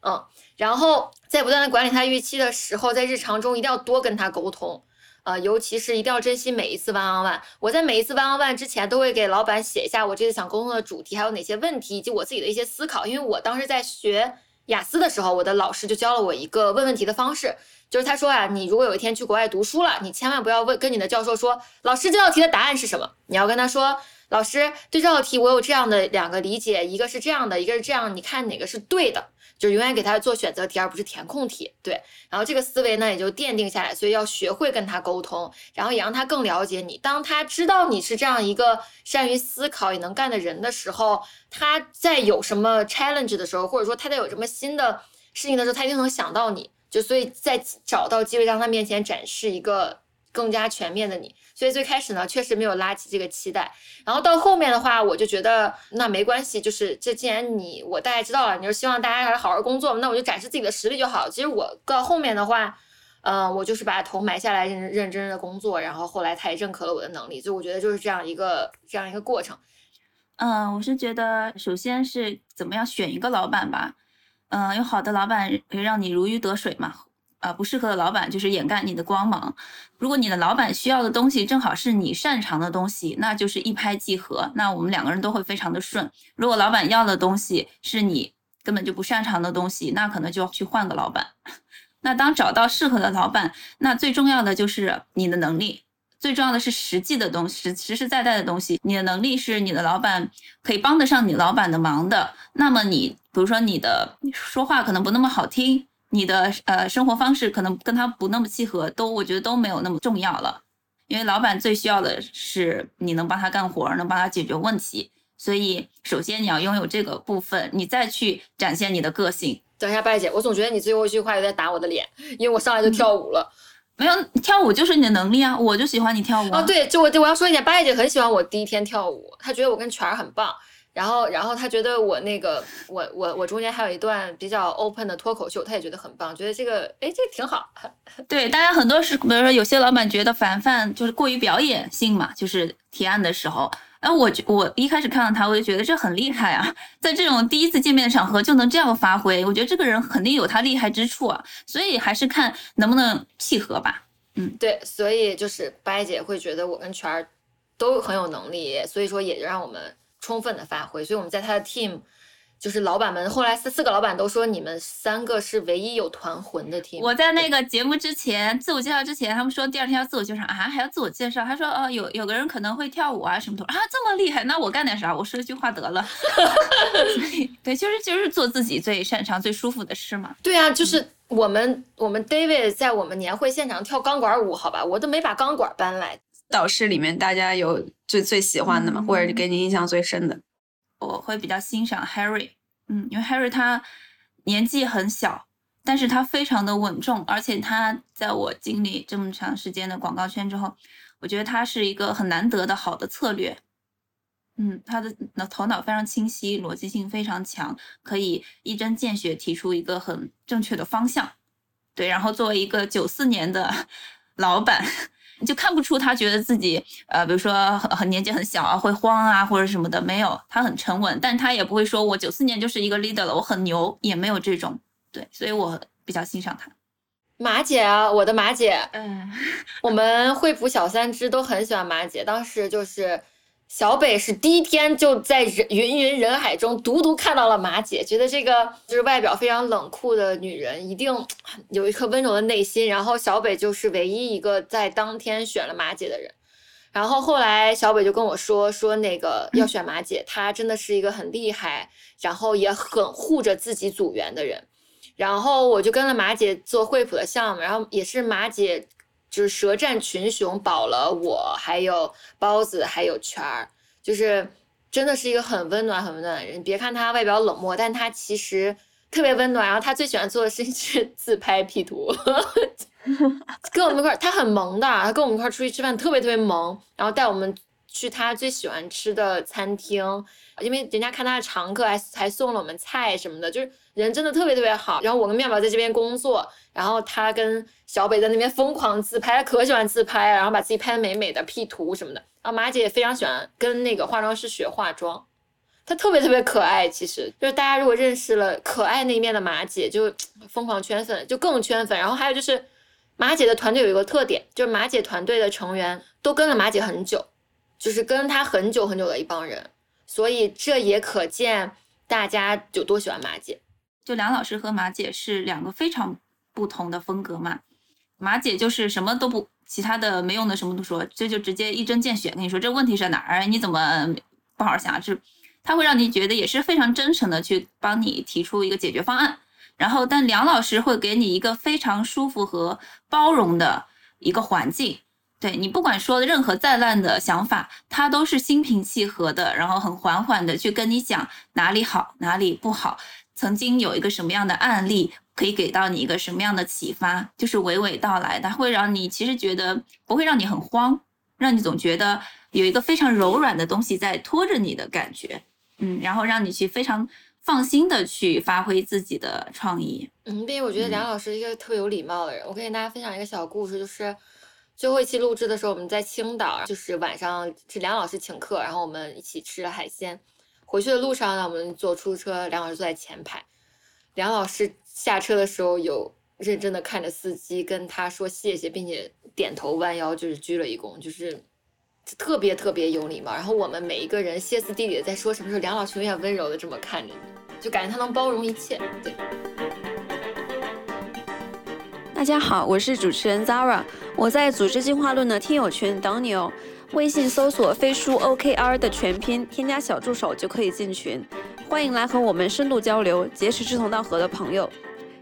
嗯，然后在不断的管理他预期的时候，在日常中一定要多跟他沟通，呃，尤其是一定要珍惜每一次 one on one。我在每一次 one on one 之前都会给老板写一下我这次想沟通的主题，还有哪些问题，以及我自己的一些思考，因为我当时在学雅思的时候，我的老师就教了我一个问问题的方式。就是他说啊，你如果有一天去国外读书了，你千万不要问跟你的教授说，老师这道题的答案是什么？你要跟他说，老师对这道题我有这样的两个理解，一个是这样的，一个是这样，你看哪个是对的？就永远给他做选择题，而不是填空题。对，然后这个思维呢也就奠定下来，所以要学会跟他沟通，然后也让他更了解你。当他知道你是这样一个善于思考也能干的人的时候，他在有什么 challenge 的时候，或者说他在有什么新的事情的时候，他一定能想到你。就所以，在找到机会让他面前展示一个更加全面的你，所以最开始呢，确实没有拉起这个期待。然后到后面的话，我就觉得那没关系，就是这既然你我大概知道了，你是希望大家还是好好工作，那我就展示自己的实力就好。其实我到后面的话，嗯，我就是把头埋下来，认认真真的工作。然后后来他也认可了我的能力，所以我觉得就是这样一个这样一个过程。嗯，我是觉得首先是怎么样选一个老板吧。嗯，有好的老板可以让你如鱼得水嘛？啊，不适合的老板就是掩盖你的光芒。如果你的老板需要的东西正好是你擅长的东西，那就是一拍即合，那我们两个人都会非常的顺。如果老板要的东西是你根本就不擅长的东西，那可能就要去换个老板。那当找到适合的老板，那最重要的就是你的能力，最重要的是实际的东西，实实在在的东西。你的能力是你的老板可以帮得上你老板的忙的，那么你。比如说你的说话可能不那么好听，你的呃生活方式可能跟他不那么契合，都我觉得都没有那么重要了。因为老板最需要的是你能帮他干活，能帮他解决问题。所以首先你要拥有这个部分，你再去展现你的个性。等一下，拜姐，我总觉得你最后一句话有点打我的脸，因为我上来就跳舞了。没有跳舞就是你的能力啊，我就喜欢你跳舞啊。对，就我我要说一点，拜姐很喜欢我第一天跳舞，她觉得我跟全儿很棒。然后，然后他觉得我那个，我我我中间还有一段比较 open 的脱口秀，他也觉得很棒，觉得这个，哎，这个挺好。对，大家很多是，比如说有些老板觉得凡凡就是过于表演性嘛，就是提案的时候，哎，我我一开始看到他，我就觉得这很厉害啊，在这种第一次见面的场合就能这样发挥，我觉得这个人肯定有他厉害之处啊，所以还是看能不能契合吧。嗯，对，所以就是白姐会觉得我跟全儿都很有能力，所以说也让我们。充分的发挥，所以我们在他的 team，就是老板们，后来四四个老板都说你们三个是唯一有团魂的 team。我在那个节目之前自我介绍之前，他们说第二天要自我介绍啊，还要自我介绍。他说哦，有有个人可能会跳舞啊什么的啊，这么厉害，那我干点啥？我说一句话得了。对，就是就是做自己最擅长、最舒服的事嘛。对啊，就是我们我们 David 在我们年会现场跳钢管舞，好吧，我都没把钢管搬来。导师里面，大家有最最喜欢的吗？或者是给你印象最深的？我会比较欣赏 Harry，嗯，因为 Harry 他年纪很小，但是他非常的稳重，而且他在我经历这么长时间的广告圈之后，我觉得他是一个很难得的好的策略，嗯，他的头脑非常清晰，逻辑性非常强，可以一针见血提出一个很正确的方向，对，然后作为一个九四年的 老板。你就看不出他觉得自己呃，比如说很很年纪很小啊，会慌啊或者什么的，没有，他很沉稳，但他也不会说我九四年就是一个 leader 了，我很牛，也没有这种，对，所以我比较欣赏他。马姐啊，我的马姐，嗯，我们惠普小三只都很喜欢马姐，当时就是小北是第一天就在人云云人海中独独看到了马姐，觉得这个就是外表非常冷酷的女人，一定 有一颗温柔的内心。然后小北就是唯一一个在当天选了马姐的人。然后后来小北就跟我说说那个要选马姐，她真的是一个很厉害，然后也很护着自己组员的人。然后我就跟了马姐做惠普的项目，然后也是马姐就是舌战群雄，保了我，还有包子，还有圈儿，就是真的是一个很温暖、很温暖的人。别看他外表冷漠，但他其实特别温暖。然后他最喜欢做的事情是自拍 P 图，跟我们一块儿，他很萌的，他跟我们一块儿出去吃饭特别特别萌，然后带我们去他最喜欢吃的餐厅，因为人家看他的常客，还还送了我们菜什么的，就是。人真的特别特别好，然后我跟妙妙在这边工作，然后他跟小北在那边疯狂自拍，可喜欢自拍，然后把自己拍的美美的，P 图什么的。然后马姐也非常喜欢跟那个化妆师学化妆，她特别特别可爱。其实就是大家如果认识了可爱那一面的马姐，就疯狂圈粉，就更圈粉。然后还有就是马姐的团队有一个特点，就是马姐团队的成员都跟了马姐很久，就是跟她很久很久的一帮人，所以这也可见大家有多喜欢马姐。就梁老师和马姐是两个非常不同的风格嘛，马姐就是什么都不，其他的没用的什么都说，这就直接一针见血跟你说这问题是在哪儿，你怎么不好好想？就他会让你觉得也是非常真诚的去帮你提出一个解决方案，然后但梁老师会给你一个非常舒服和包容的一个环境，对你不管说的任何再烂的想法，他都是心平气和的，然后很缓缓的去跟你讲哪里好哪里不好。曾经有一个什么样的案例可以给到你一个什么样的启发，就是娓娓道来，它会让你其实觉得不会让你很慌，让你总觉得有一个非常柔软的东西在拖着你的感觉，嗯，然后让你去非常放心的去发挥自己的创意。嗯，并且我觉得梁老师一个特别有礼貌的人，我可以跟大家分享一个小故事，就是最后一期录制的时候，我们在青岛，就是晚上是梁老师请客，然后我们一起吃了海鲜。回去的路上呢，我们坐出租车，梁老师坐在前排。梁老师下车的时候，有认真的看着司机，跟他说谢谢，并且点头弯腰，就是鞠了一躬，就是特别特别有礼貌。然后我们每一个人歇斯底里的在说什么时候，梁老师永远温柔的这么看着你，就感觉他能包容一切。对。大家好，我是主持人 Zara，我在组织进化论的听友群等你哦。微信搜索“飞书 OKR” 的全拼，添加小助手就可以进群。欢迎来和我们深度交流，结识志同道合的朋友。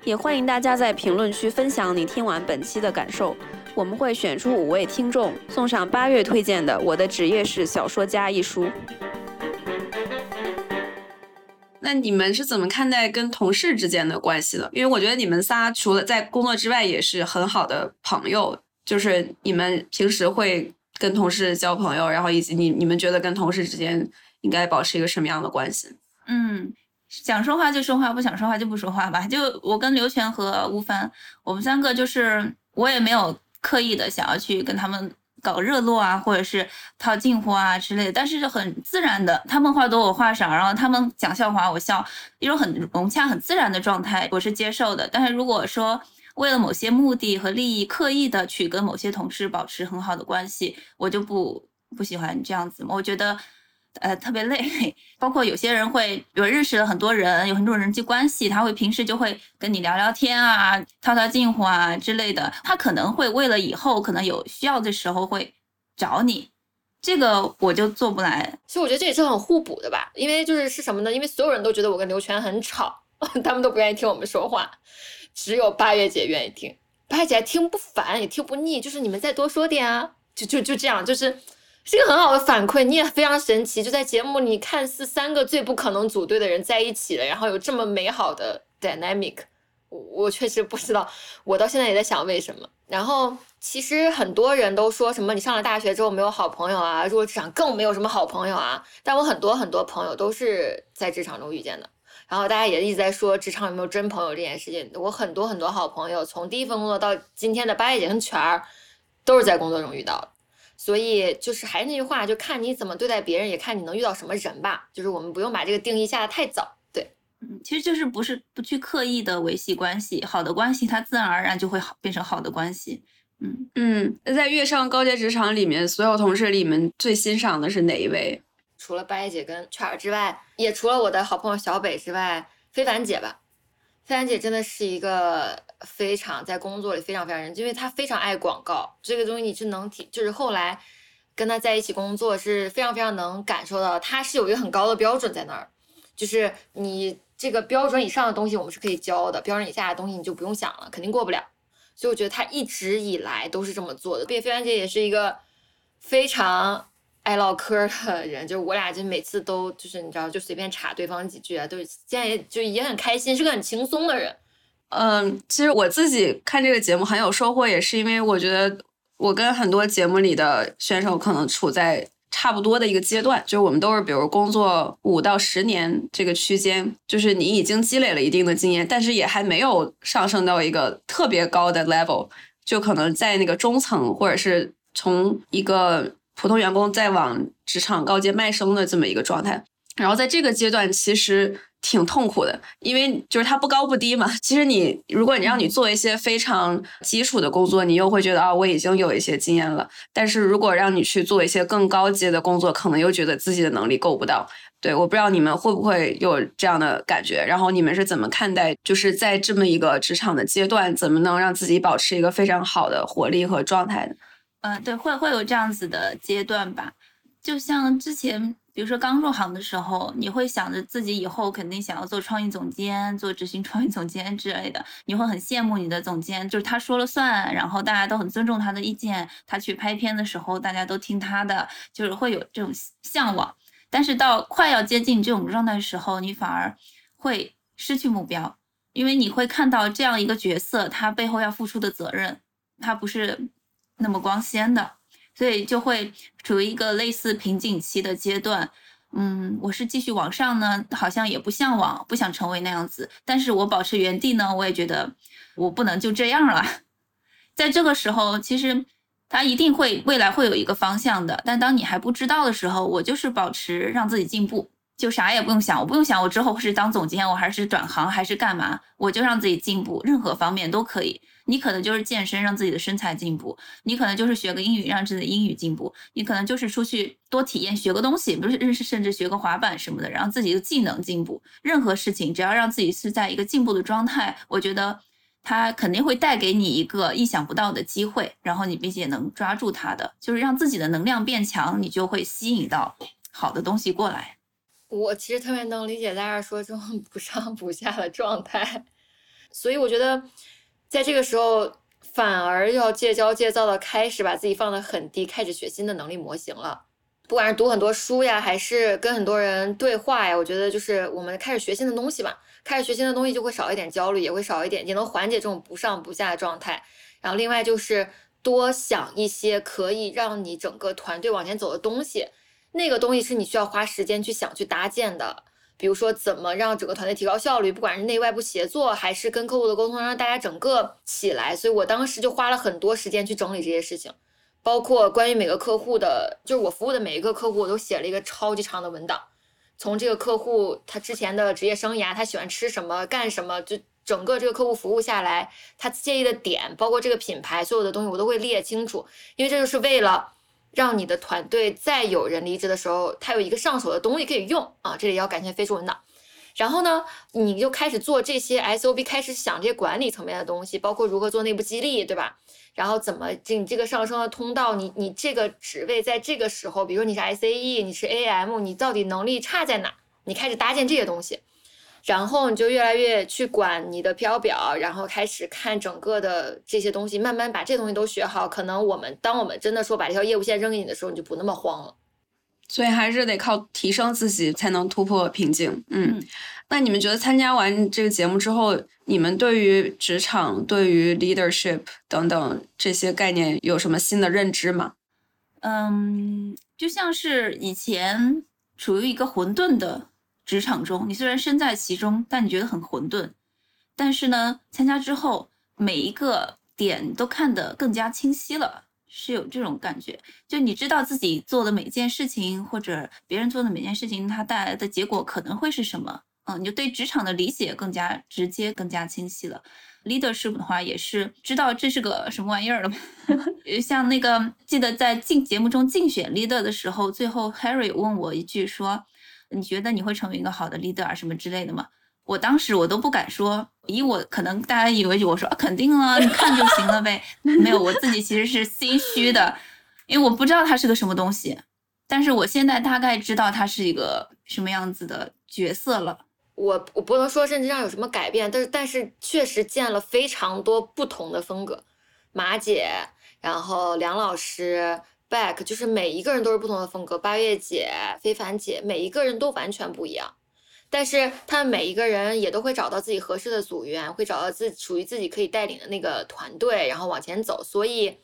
也欢迎大家在评论区分享你听完本期的感受。我们会选出五位听众，送上八月推荐的《我的职业是小说家》一书。那你们是怎么看待跟同事之间的关系的？因为我觉得你们仨除了在工作之外，也是很好的朋友。就是你们平时会。跟同事交朋友，然后以及你你们觉得跟同事之间应该保持一个什么样的关系？嗯，想说话就说话，不想说话就不说话吧。就我跟刘全和吴凡，我们三个就是我也没有刻意的想要去跟他们搞热络啊，或者是套近乎啊之类的，但是就很自然的，他们话多我话少，然后他们讲笑话我笑，一种很融洽、很自然的状态，我是接受的。但是如果说，为了某些目的和利益，刻意的去跟某些同事保持很好的关系，我就不不喜欢这样子。我觉得，呃，特别累。包括有些人会有认识了很多人，有很多人际关系，他会平时就会跟你聊聊天啊，套套近乎啊之类的。他可能会为了以后可能有需要的时候会找你，这个我就做不来。其实我觉得这也是很互补的吧，因为就是是什么呢？因为所有人都觉得我跟刘全很吵，他们都不愿意听我们说话。只有八月姐愿意听，八月姐听不烦也听不腻，就是你们再多说点啊，就就就这样，就是是一个很好的反馈。你也非常神奇，就在节目里看似三个最不可能组队的人在一起了，然后有这么美好的 dynamic，我我确实不知道，我到现在也在想为什么。然后其实很多人都说什么你上了大学之后没有好朋友啊，入了职场更没有什么好朋友啊，但我很多很多朋友都是在职场中遇见的。然后大家也一直在说职场有没有真朋友这件事情。我很多很多好朋友，从第一份工作到今天的八月姐跟全儿，都是在工作中遇到的。所以就是还是那句话，就看你怎么对待别人，也看你能遇到什么人吧。就是我们不用把这个定义下的太早。对，嗯，其实就是不是不去刻意的维系关系，好的关系它自然而然就会好变成好的关系。嗯嗯，那在跃上高阶职场里面，所有同事里面最欣赏的是哪一位？除了八姐跟圈儿之外，也除了我的好朋友小北之外，非凡姐吧。非凡姐真的是一个非常在工作里非常非常认真，因为她非常爱广告这个东西，你是能体，就是后来跟她在一起工作是非常非常能感受到，她是有一个很高的标准在那儿，就是你这个标准以上的东西我们是可以教的，标准以下的东西你就不用想了，肯定过不了。所以我觉得她一直以来都是这么做的，并且非凡姐也是一个非常。爱唠嗑的人，就是我俩，就每次都就是你知道，就随便插对方几句啊，都现在也就也很开心，是个很轻松的人。嗯，其实我自己看这个节目很有收获，也是因为我觉得我跟很多节目里的选手可能处在差不多的一个阶段，就是我们都是比如工作五到十年这个区间，就是你已经积累了一定的经验，但是也还没有上升到一个特别高的 level，就可能在那个中层或者是从一个。普通员工在往职场高阶迈升的这么一个状态，然后在这个阶段其实挺痛苦的，因为就是它不高不低嘛。其实你如果你让你做一些非常基础的工作，你又会觉得啊我已经有一些经验了。但是如果让你去做一些更高阶的工作，可能又觉得自己的能力够不到。对，我不知道你们会不会有这样的感觉，然后你们是怎么看待，就是在这么一个职场的阶段，怎么能让自己保持一个非常好的活力和状态呢？嗯，对，会会有这样子的阶段吧。就像之前，比如说刚入行的时候，你会想着自己以后肯定想要做创意总监、做执行创意总监之类的，你会很羡慕你的总监，就是他说了算，然后大家都很尊重他的意见，他去拍片的时候大家都听他的，就是会有这种向往。但是到快要接近这种状态的时候，你反而会失去目标，因为你会看到这样一个角色，他背后要付出的责任，他不是。那么光鲜的，所以就会处于一个类似瓶颈期的阶段。嗯，我是继续往上呢，好像也不向往，不想成为那样子。但是我保持原地呢，我也觉得我不能就这样了。在这个时候，其实他一定会未来会有一个方向的。但当你还不知道的时候，我就是保持让自己进步，就啥也不用想，我不用想我之后是当总监，我还是转行还是干嘛，我就让自己进步，任何方面都可以。你可能就是健身，让自己的身材进步；你可能就是学个英语，让自己的英语进步；你可能就是出去多体验，学个东西，不是认识，甚至学个滑板什么的，让自己的技能进步。任何事情，只要让自己是在一个进步的状态，我觉得它肯定会带给你一个意想不到的机会，然后你并且能抓住它的，就是让自己的能量变强，你就会吸引到好的东西过来。我其实特别能理解大家说这种 不上不下的状态，所以我觉得。在这个时候，反而要戒骄戒躁的开始把自己放得很低，开始学新的能力模型了。不管是读很多书呀，还是跟很多人对话呀，我觉得就是我们开始学新的东西嘛。开始学新的东西就会少一点焦虑，也会少一点，也能缓解这种不上不下的状态。然后另外就是多想一些可以让你整个团队往前走的东西，那个东西是你需要花时间去想去搭建的。比如说，怎么让整个团队提高效率？不管是内外部协作，还是跟客户的沟通，让大家整个起来。所以我当时就花了很多时间去整理这些事情，包括关于每个客户的，就是我服务的每一个客户，我都写了一个超级长的文档。从这个客户他之前的职业生涯，他喜欢吃什么、干什么，就整个这个客户服务下来，他介意的点，包括这个品牌所有的东西，我都会列清楚，因为这就是为了。让你的团队在有人离职的时候，他有一个上手的东西可以用啊！这里要感谢飞书文档。然后呢，你就开始做这些 SOP，开始想这些管理层面的东西，包括如何做内部激励，对吧？然后怎么这你这个上升的通道，你你这个职位在这个时候，比如说你是 SAE，你是 AM，你到底能力差在哪？你开始搭建这些东西。然后你就越来越去管你的 PL 表，然后开始看整个的这些东西，慢慢把这东西都学好。可能我们当我们真的说把这条业务线扔给你的时候，你就不那么慌了。所以还是得靠提升自己才能突破瓶颈。嗯，那你们觉得参加完这个节目之后，你们对于职场、对于 leadership 等等这些概念有什么新的认知吗？嗯，就像是以前处于一个混沌的。职场中，你虽然身在其中，但你觉得很混沌。但是呢，参加之后，每一个点都看得更加清晰了。是有这种感觉，就你知道自己做的每件事情，或者别人做的每件事情，它带来的结果可能会是什么，嗯，你就对职场的理解更加直接、更加清晰了。leadership 的话，也是知道这是个什么玩意儿了嘛。像那个记得在竞节目中竞选 leader 的时候，最后 Harry 问我一句说：“你觉得你会成为一个好的 leader 什么之类的吗？”我当时我都不敢说，以我可能大家以为我说肯定啊，你看就行了呗。没有，我自己其实是心虚的，因为我不知道他是个什么东西。但是我现在大概知道他是一个什么样子的角色了。我我不能说认知上有什么改变，但是但是确实见了非常多不同的风格。马姐，然后梁老师，Back，就是每一个人都是不同的风格。八月姐、非凡姐，每一个人都完全不一样。但是他们每一个人也都会找到自己合适的组员，会找到自属于自己可以带领的那个团队，然后往前走。所以，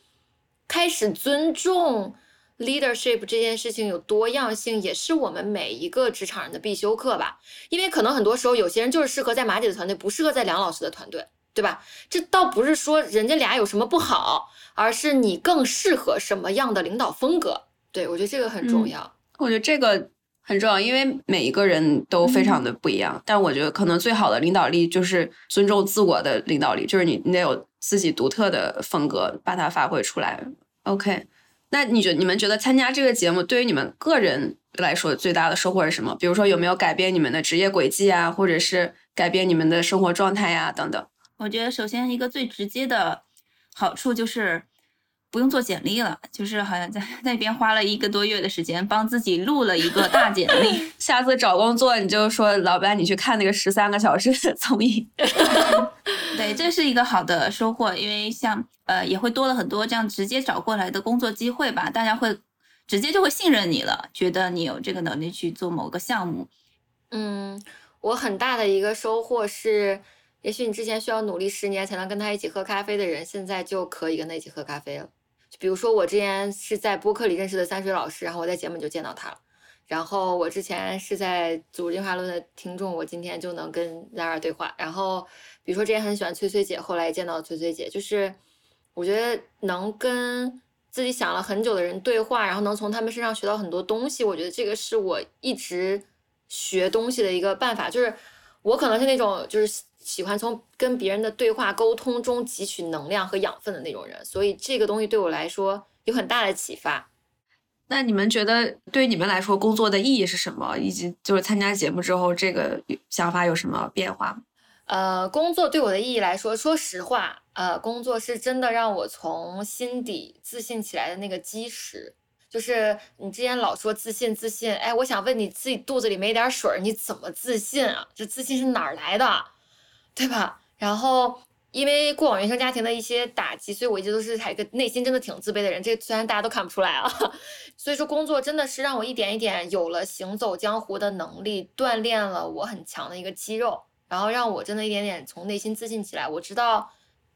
开始尊重 leadership 这件事情有多样性，也是我们每一个职场人的必修课吧。因为可能很多时候有些人就是适合在马姐的团队，不适合在梁老师的团队，对吧？这倒不是说人家俩有什么不好，而是你更适合什么样的领导风格。对我觉得这个很重要。我觉得这个。很重要，因为每一个人都非常的不一样。但我觉得可能最好的领导力就是尊重自我的领导力，就是你你得有自己独特的风格，把它发挥出来。OK，那你觉得你们觉得参加这个节目对于你们个人来说最大的收获是什么？比如说有没有改变你们的职业轨迹啊，或者是改变你们的生活状态呀等等？我觉得首先一个最直接的好处就是。不用做简历了，就是好像在那边花了一个多月的时间帮自己录了一个大简历。下次找工作你就说老板，你去看那个十三个小时的综艺。对，这是一个好的收获，因为像呃也会多了很多这样直接找过来的工作机会吧，大家会直接就会信任你了，觉得你有这个能力去做某个项目。嗯，我很大的一个收获是，也许你之前需要努力十年才能跟他一起喝咖啡的人，现在就可以跟他一起喝咖啡了。就比如说，我之前是在播客里认识的三水老师，然后我在节目就见到他了。然后我之前是在组织进化论的听众，我今天就能跟 Zara 对话。然后，比如说之前很喜欢崔崔姐，后来也见到崔崔姐，就是我觉得能跟自己想了很久的人对话，然后能从他们身上学到很多东西，我觉得这个是我一直学东西的一个办法。就是我可能是那种就是。喜欢从跟别人的对话沟通中汲取能量和养分的那种人，所以这个东西对我来说有很大的启发。那你们觉得对你们来说工作的意义是什么？以及就是参加节目之后，这个想法有什么变化？呃，工作对我的意义来说，说实话，呃，工作是真的让我从心底自信起来的那个基石。就是你之前老说自信自信，哎，我想问你自己肚子里没点水，你怎么自信啊？这自信是哪儿来的？对吧？然后因为过往原生家庭的一些打击，所以我一直都是一个内心真的挺自卑的人。这虽然大家都看不出来啊，所以说工作真的是让我一点一点有了行走江湖的能力，锻炼了我很强的一个肌肉，然后让我真的一点点从内心自信起来。我知道，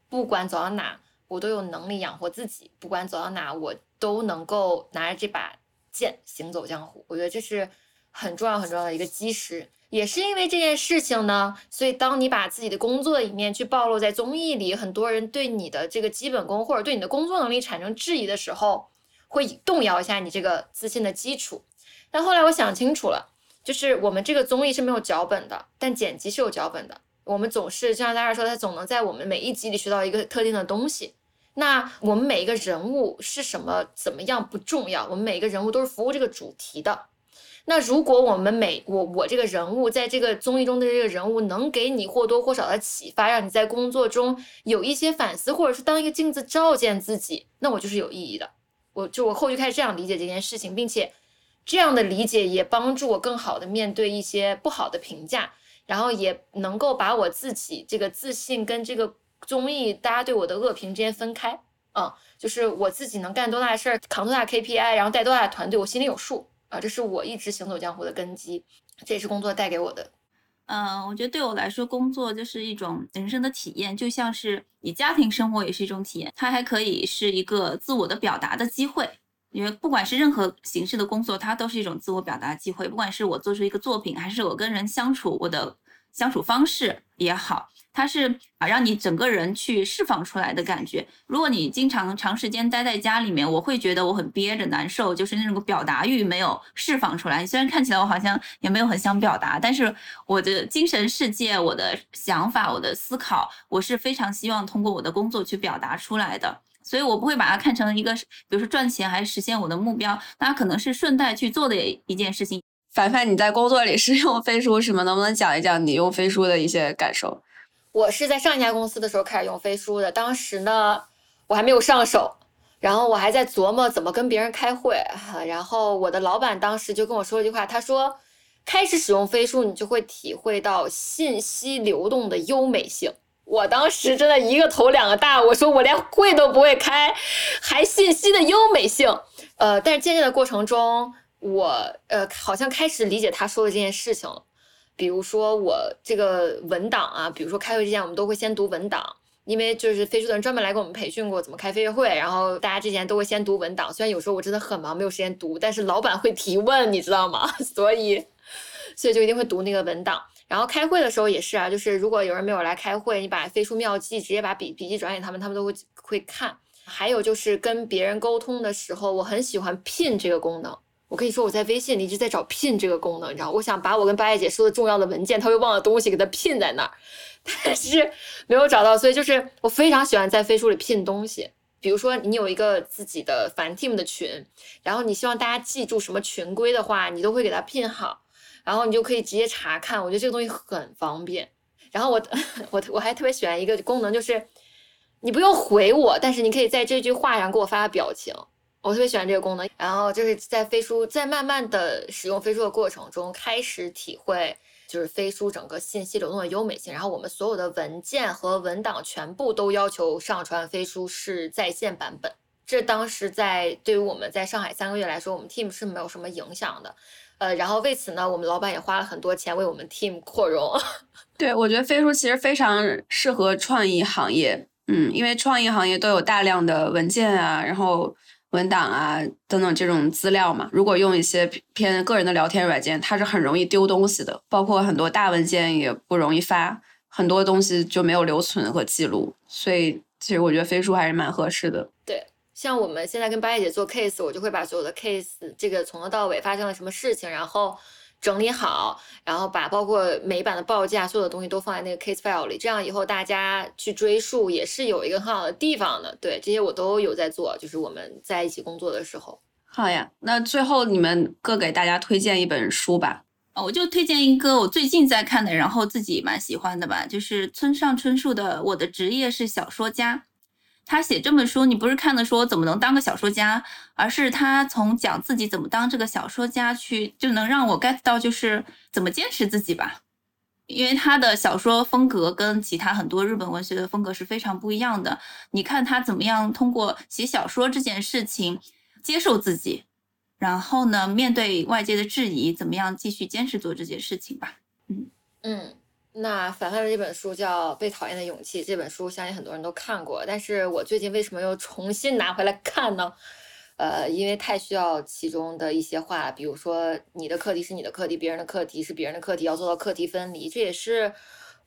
不管走到哪，我都有能力养活自己；不管走到哪，我都能够拿着这把剑行走江湖。我觉得这是很重要很重要的一个基石。也是因为这件事情呢，所以当你把自己的工作的一面去暴露在综艺里，很多人对你的这个基本功或者对你的工作能力产生质疑的时候，会动摇一下你这个自信的基础。但后来我想清楚了，就是我们这个综艺是没有脚本的，但剪辑是有脚本的。我们总是就像大家说，他总能在我们每一集里学到一个特定的东西。那我们每一个人物是什么怎么样不重要，我们每一个人物都是服务这个主题的。那如果我们每我我这个人物在这个综艺中的这个人物能给你或多或少的启发，让你在工作中有一些反思，或者是当一个镜子照见自己，那我就是有意义的。我就我后续开始这样理解这件事情，并且这样的理解也帮助我更好的面对一些不好的评价，然后也能够把我自己这个自信跟这个综艺大家对我的恶评之间分开。嗯，就是我自己能干多大事儿，扛多大 KPI，然后带多大团队，我心里有数。啊，这是我一直行走江湖的根基，这也是工作带给我的。嗯，我觉得对我来说，工作就是一种人生的体验，就像是你家庭生活也是一种体验，它还可以是一个自我的表达的机会。因为不管是任何形式的工作，它都是一种自我表达机会。不管是我做出一个作品，还是我跟人相处，我的相处方式也好。它是啊，让你整个人去释放出来的感觉。如果你经常长时间待在家里面，我会觉得我很憋着难受，就是那种表达欲没有释放出来。虽然看起来我好像也没有很想表达，但是我的精神世界、我的想法、我的思考，我是非常希望通过我的工作去表达出来的。所以我不会把它看成一个，比如说赚钱还是实现我的目标，那可能是顺带去做的一件事情。凡凡，你在工作里是用飞书是吗？能不能讲一讲你用飞书的一些感受？我是在上一家公司的时候开始用飞书的，当时呢，我还没有上手，然后我还在琢磨怎么跟别人开会，然后我的老板当时就跟我说了一句话，他说，开始使用飞书，你就会体会到信息流动的优美性。我当时真的一个头两个大，我说我连会都不会开，还信息的优美性，呃，但是渐渐的过程中，我呃好像开始理解他说的这件事情了。比如说我这个文档啊，比如说开会之前我们都会先读文档，因为就是飞书的人专门来给我们培训过怎么开飞跃会，然后大家之前都会先读文档。虽然有时候我真的很忙，没有时间读，但是老板会提问，你知道吗？所以，所以就一定会读那个文档。然后开会的时候也是啊，就是如果有人没有来开会，你把飞书妙记直接把笔笔记转给他们，他们都会会看。还有就是跟别人沟通的时候，我很喜欢拼这个功能。我可以说我在微信里一直在找拼这个功能，你知道，我想把我跟八月姐说的重要的文件，她会忘了东西给它拼在那儿，但是没有找到，所以就是我非常喜欢在飞书里拼东西。比如说你有一个自己的凡 team 的群，然后你希望大家记住什么群规的话，你都会给它拼好，然后你就可以直接查看。我觉得这个东西很方便。然后我我我还特别喜欢一个功能，就是你不用回我，但是你可以在这句话上给我发表情。我特别喜欢这个功能，然后就是在飞书在慢慢的使用飞书的过程中，开始体会就是飞书整个信息流动的优美性。然后我们所有的文件和文档全部都要求上传飞书是在线版本。这当时在对于我们在上海三个月来说，我们 team 是没有什么影响的。呃，然后为此呢，我们老板也花了很多钱为我们 team 扩容。对，我觉得飞书其实非常适合创意行业，嗯，因为创意行业都有大量的文件啊，然后。文档啊等等这种资料嘛，如果用一些偏个人的聊天软件，它是很容易丢东西的，包括很多大文件也不容易发，很多东西就没有留存和记录，所以其实我觉得飞书还是蛮合适的。对，像我们现在跟八月姐做 case，我就会把所有的 case 这个从头到尾发生了什么事情，然后。整理好，然后把包括美版的报价所有的东西都放在那个 case file 里，这样以后大家去追溯也是有一个很好的地方的。对，这些我都有在做，就是我们在一起工作的时候。好呀，那最后你们各给大家推荐一本书吧。啊，我就推荐一个我最近在看的，然后自己蛮喜欢的吧，就是村上春树的《我的职业是小说家》。他写这本书，你不是看的说怎么能当个小说家，而是他从讲自己怎么当这个小说家去，就能让我 get 到就是怎么坚持自己吧。因为他的小说风格跟其他很多日本文学的风格是非常不一样的。你看他怎么样通过写小说这件事情接受自己，然后呢，面对外界的质疑，怎么样继续坚持做这件事情吧。嗯嗯。那凡凡的这本书叫《被讨厌的勇气》，这本书相信很多人都看过，但是我最近为什么又重新拿回来看呢？呃，因为太需要其中的一些话，比如说你的课题是你的课题，别人的课题是别人的课题，要做到课题分离，这也是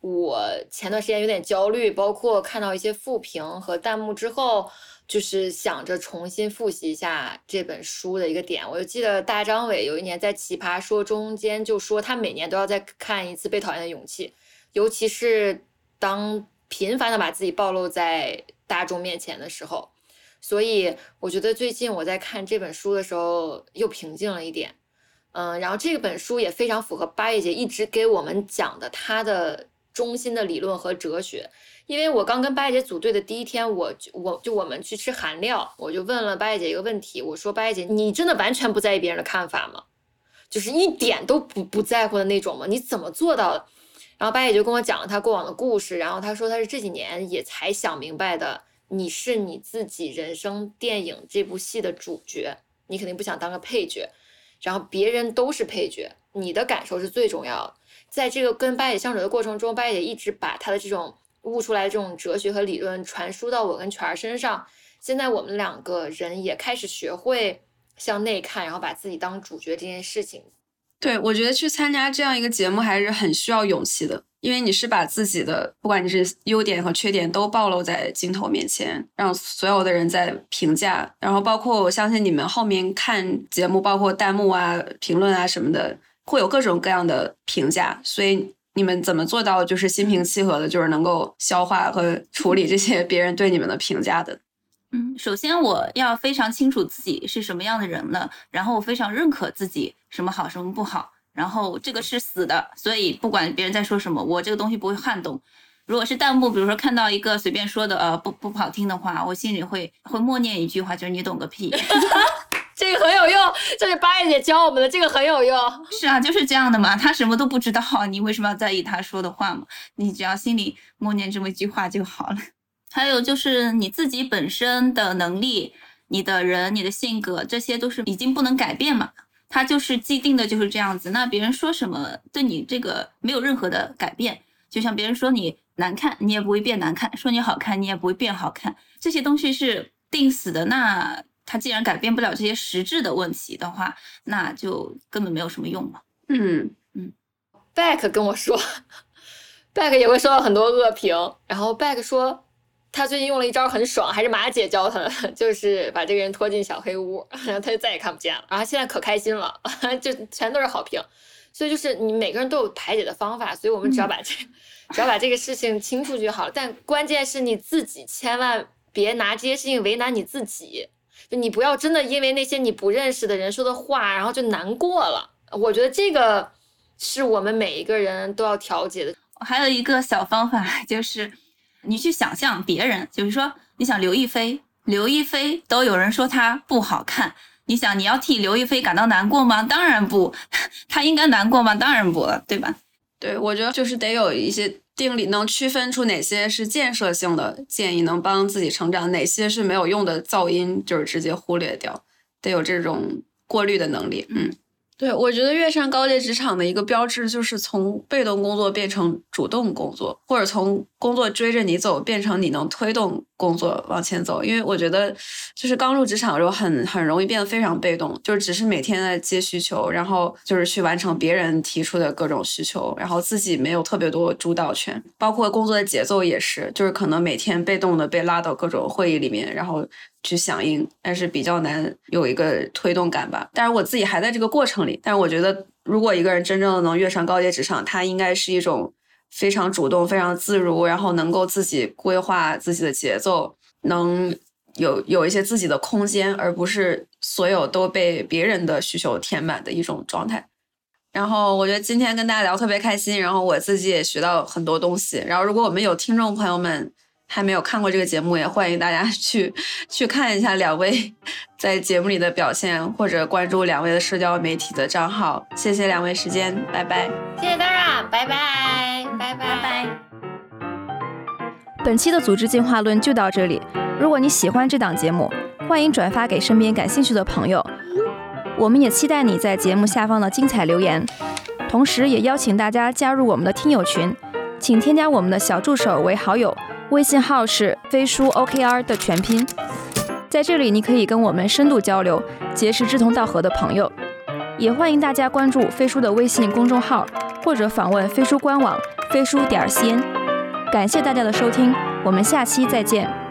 我前段时间有点焦虑，包括看到一些负评和弹幕之后。就是想着重新复习一下这本书的一个点，我就记得大张伟有一年在《奇葩说》中间就说，他每年都要再看一次《被讨厌的勇气》，尤其是当频繁的把自己暴露在大众面前的时候。所以我觉得最近我在看这本书的时候又平静了一点，嗯，然后这本书也非常符合八月姐一直给我们讲的她的中心的理论和哲学。因为我刚跟八月姐组队的第一天，我就我就我们去吃韩料，我就问了八月姐一个问题，我说八月姐，你真的完全不在意别人的看法吗？就是一点都不不在乎的那种吗？你怎么做到的？然后八姐就跟我讲了她过往的故事，然后她说她是这几年也才想明白的，你是你自己人生电影这部戏的主角，你肯定不想当个配角，然后别人都是配角，你的感受是最重要的。在这个跟八姐相处的过程中，八姐一直把她的这种。悟出来这种哲学和理论传输到我跟全儿身上，现在我们两个人也开始学会向内看，然后把自己当主角这件事情。对，我觉得去参加这样一个节目还是很需要勇气的，因为你是把自己的不管你是优点和缺点都暴露在镜头面前，让所有的人在评价，然后包括我相信你们后面看节目，包括弹幕啊、评论啊什么的，会有各种各样的评价，所以你们怎么做到就是心平气和的，就是能够消化和处理这些别人对你们的评价的？嗯，首先我要非常清楚自己是什么样的人了，然后我非常认可自己什么好什么不好，然后这个是死的，所以不管别人在说什么，我这个东西不会撼动。如果是弹幕，比如说看到一个随便说的呃不不好听的话，我心里会会默念一句话，就是你懂个屁。这个很有用，这是八月姐教我们的，这个很有用。是啊，就是这样的嘛，他什么都不知道，你为什么要在意他说的话嘛？你只要心里默念这么一句话就好了。还有就是你自己本身的能力、你的人、你的性格，这些都是已经不能改变嘛。它就是既定的，就是这样子。那别人说什么，对你这个没有任何的改变。就像别人说你难看，你也不会变难看；说你好看，你也不会变好看。这些东西是定死的。那他既然改变不了这些实质的问题的话，那就根本没有什么用了。嗯嗯。Back 跟我说，Back 也会收到很多恶评，然后 Back 说。他最近用了一招很爽，还是马姐教他的，就是把这个人拖进小黑屋，然 后他就再也看不见了。然后现在可开心了，就全都是好评。所以就是你每个人都有排解的方法，所以我们只要把这，只要把这个事情清楚就好了。但关键是你自己千万别拿这些事情为难你自己，就你不要真的因为那些你不认识的人说的话，然后就难过了。我觉得这个是我们每一个人都要调节的。还有一个小方法就是。你去想象别人，就是说，你想刘亦菲，刘亦菲都有人说她不好看，你想你要替刘亦菲感到难过吗？当然不，她应该难过吗？当然不了，对吧？对，我觉得就是得有一些定理，能区分出哪些是建设性的建议，能帮自己成长，哪些是没有用的噪音，就是直接忽略掉，得有这种过滤的能力，嗯。对，我觉得跃上高阶职场的一个标志就是从被动工作变成主动工作，或者从工作追着你走变成你能推动工作往前走。因为我觉得，就是刚入职场的时候很很容易变得非常被动，就是只是每天在接需求，然后就是去完成别人提出的各种需求，然后自己没有特别多主导权。包括工作的节奏也是，就是可能每天被动的被拉到各种会议里面，然后。去响应，但是比较难有一个推动感吧。但是我自己还在这个过程里。但是我觉得，如果一个人真正的能跃上高阶职场，他应该是一种非常主动、非常自如，然后能够自己规划自己的节奏，能有有一些自己的空间，而不是所有都被别人的需求填满的一种状态。然后我觉得今天跟大家聊特别开心，然后我自己也学到很多东西。然后如果我们有听众朋友们，还没有看过这个节目，也欢迎大家 去去看一下两位 在节目里的表现，或者关注两位的社交媒体的账号。谢谢两位时间，拜拜。谢谢 Dara，拜拜，拜拜拜。本期的组织进化论就到这里。如果你喜欢这档节目，欢迎转发给身边感兴趣的朋友。我们也期待你在节目下方的精彩留言，同时也邀请大家加入我们的听友群，请添加我们的小助手为好友。微信号是飞书 OKR 的全拼，在这里你可以跟我们深度交流，结识志同道合的朋友。也欢迎大家关注飞书的微信公众号，或者访问飞书官网飞书点 cn。感谢大家的收听，我们下期再见。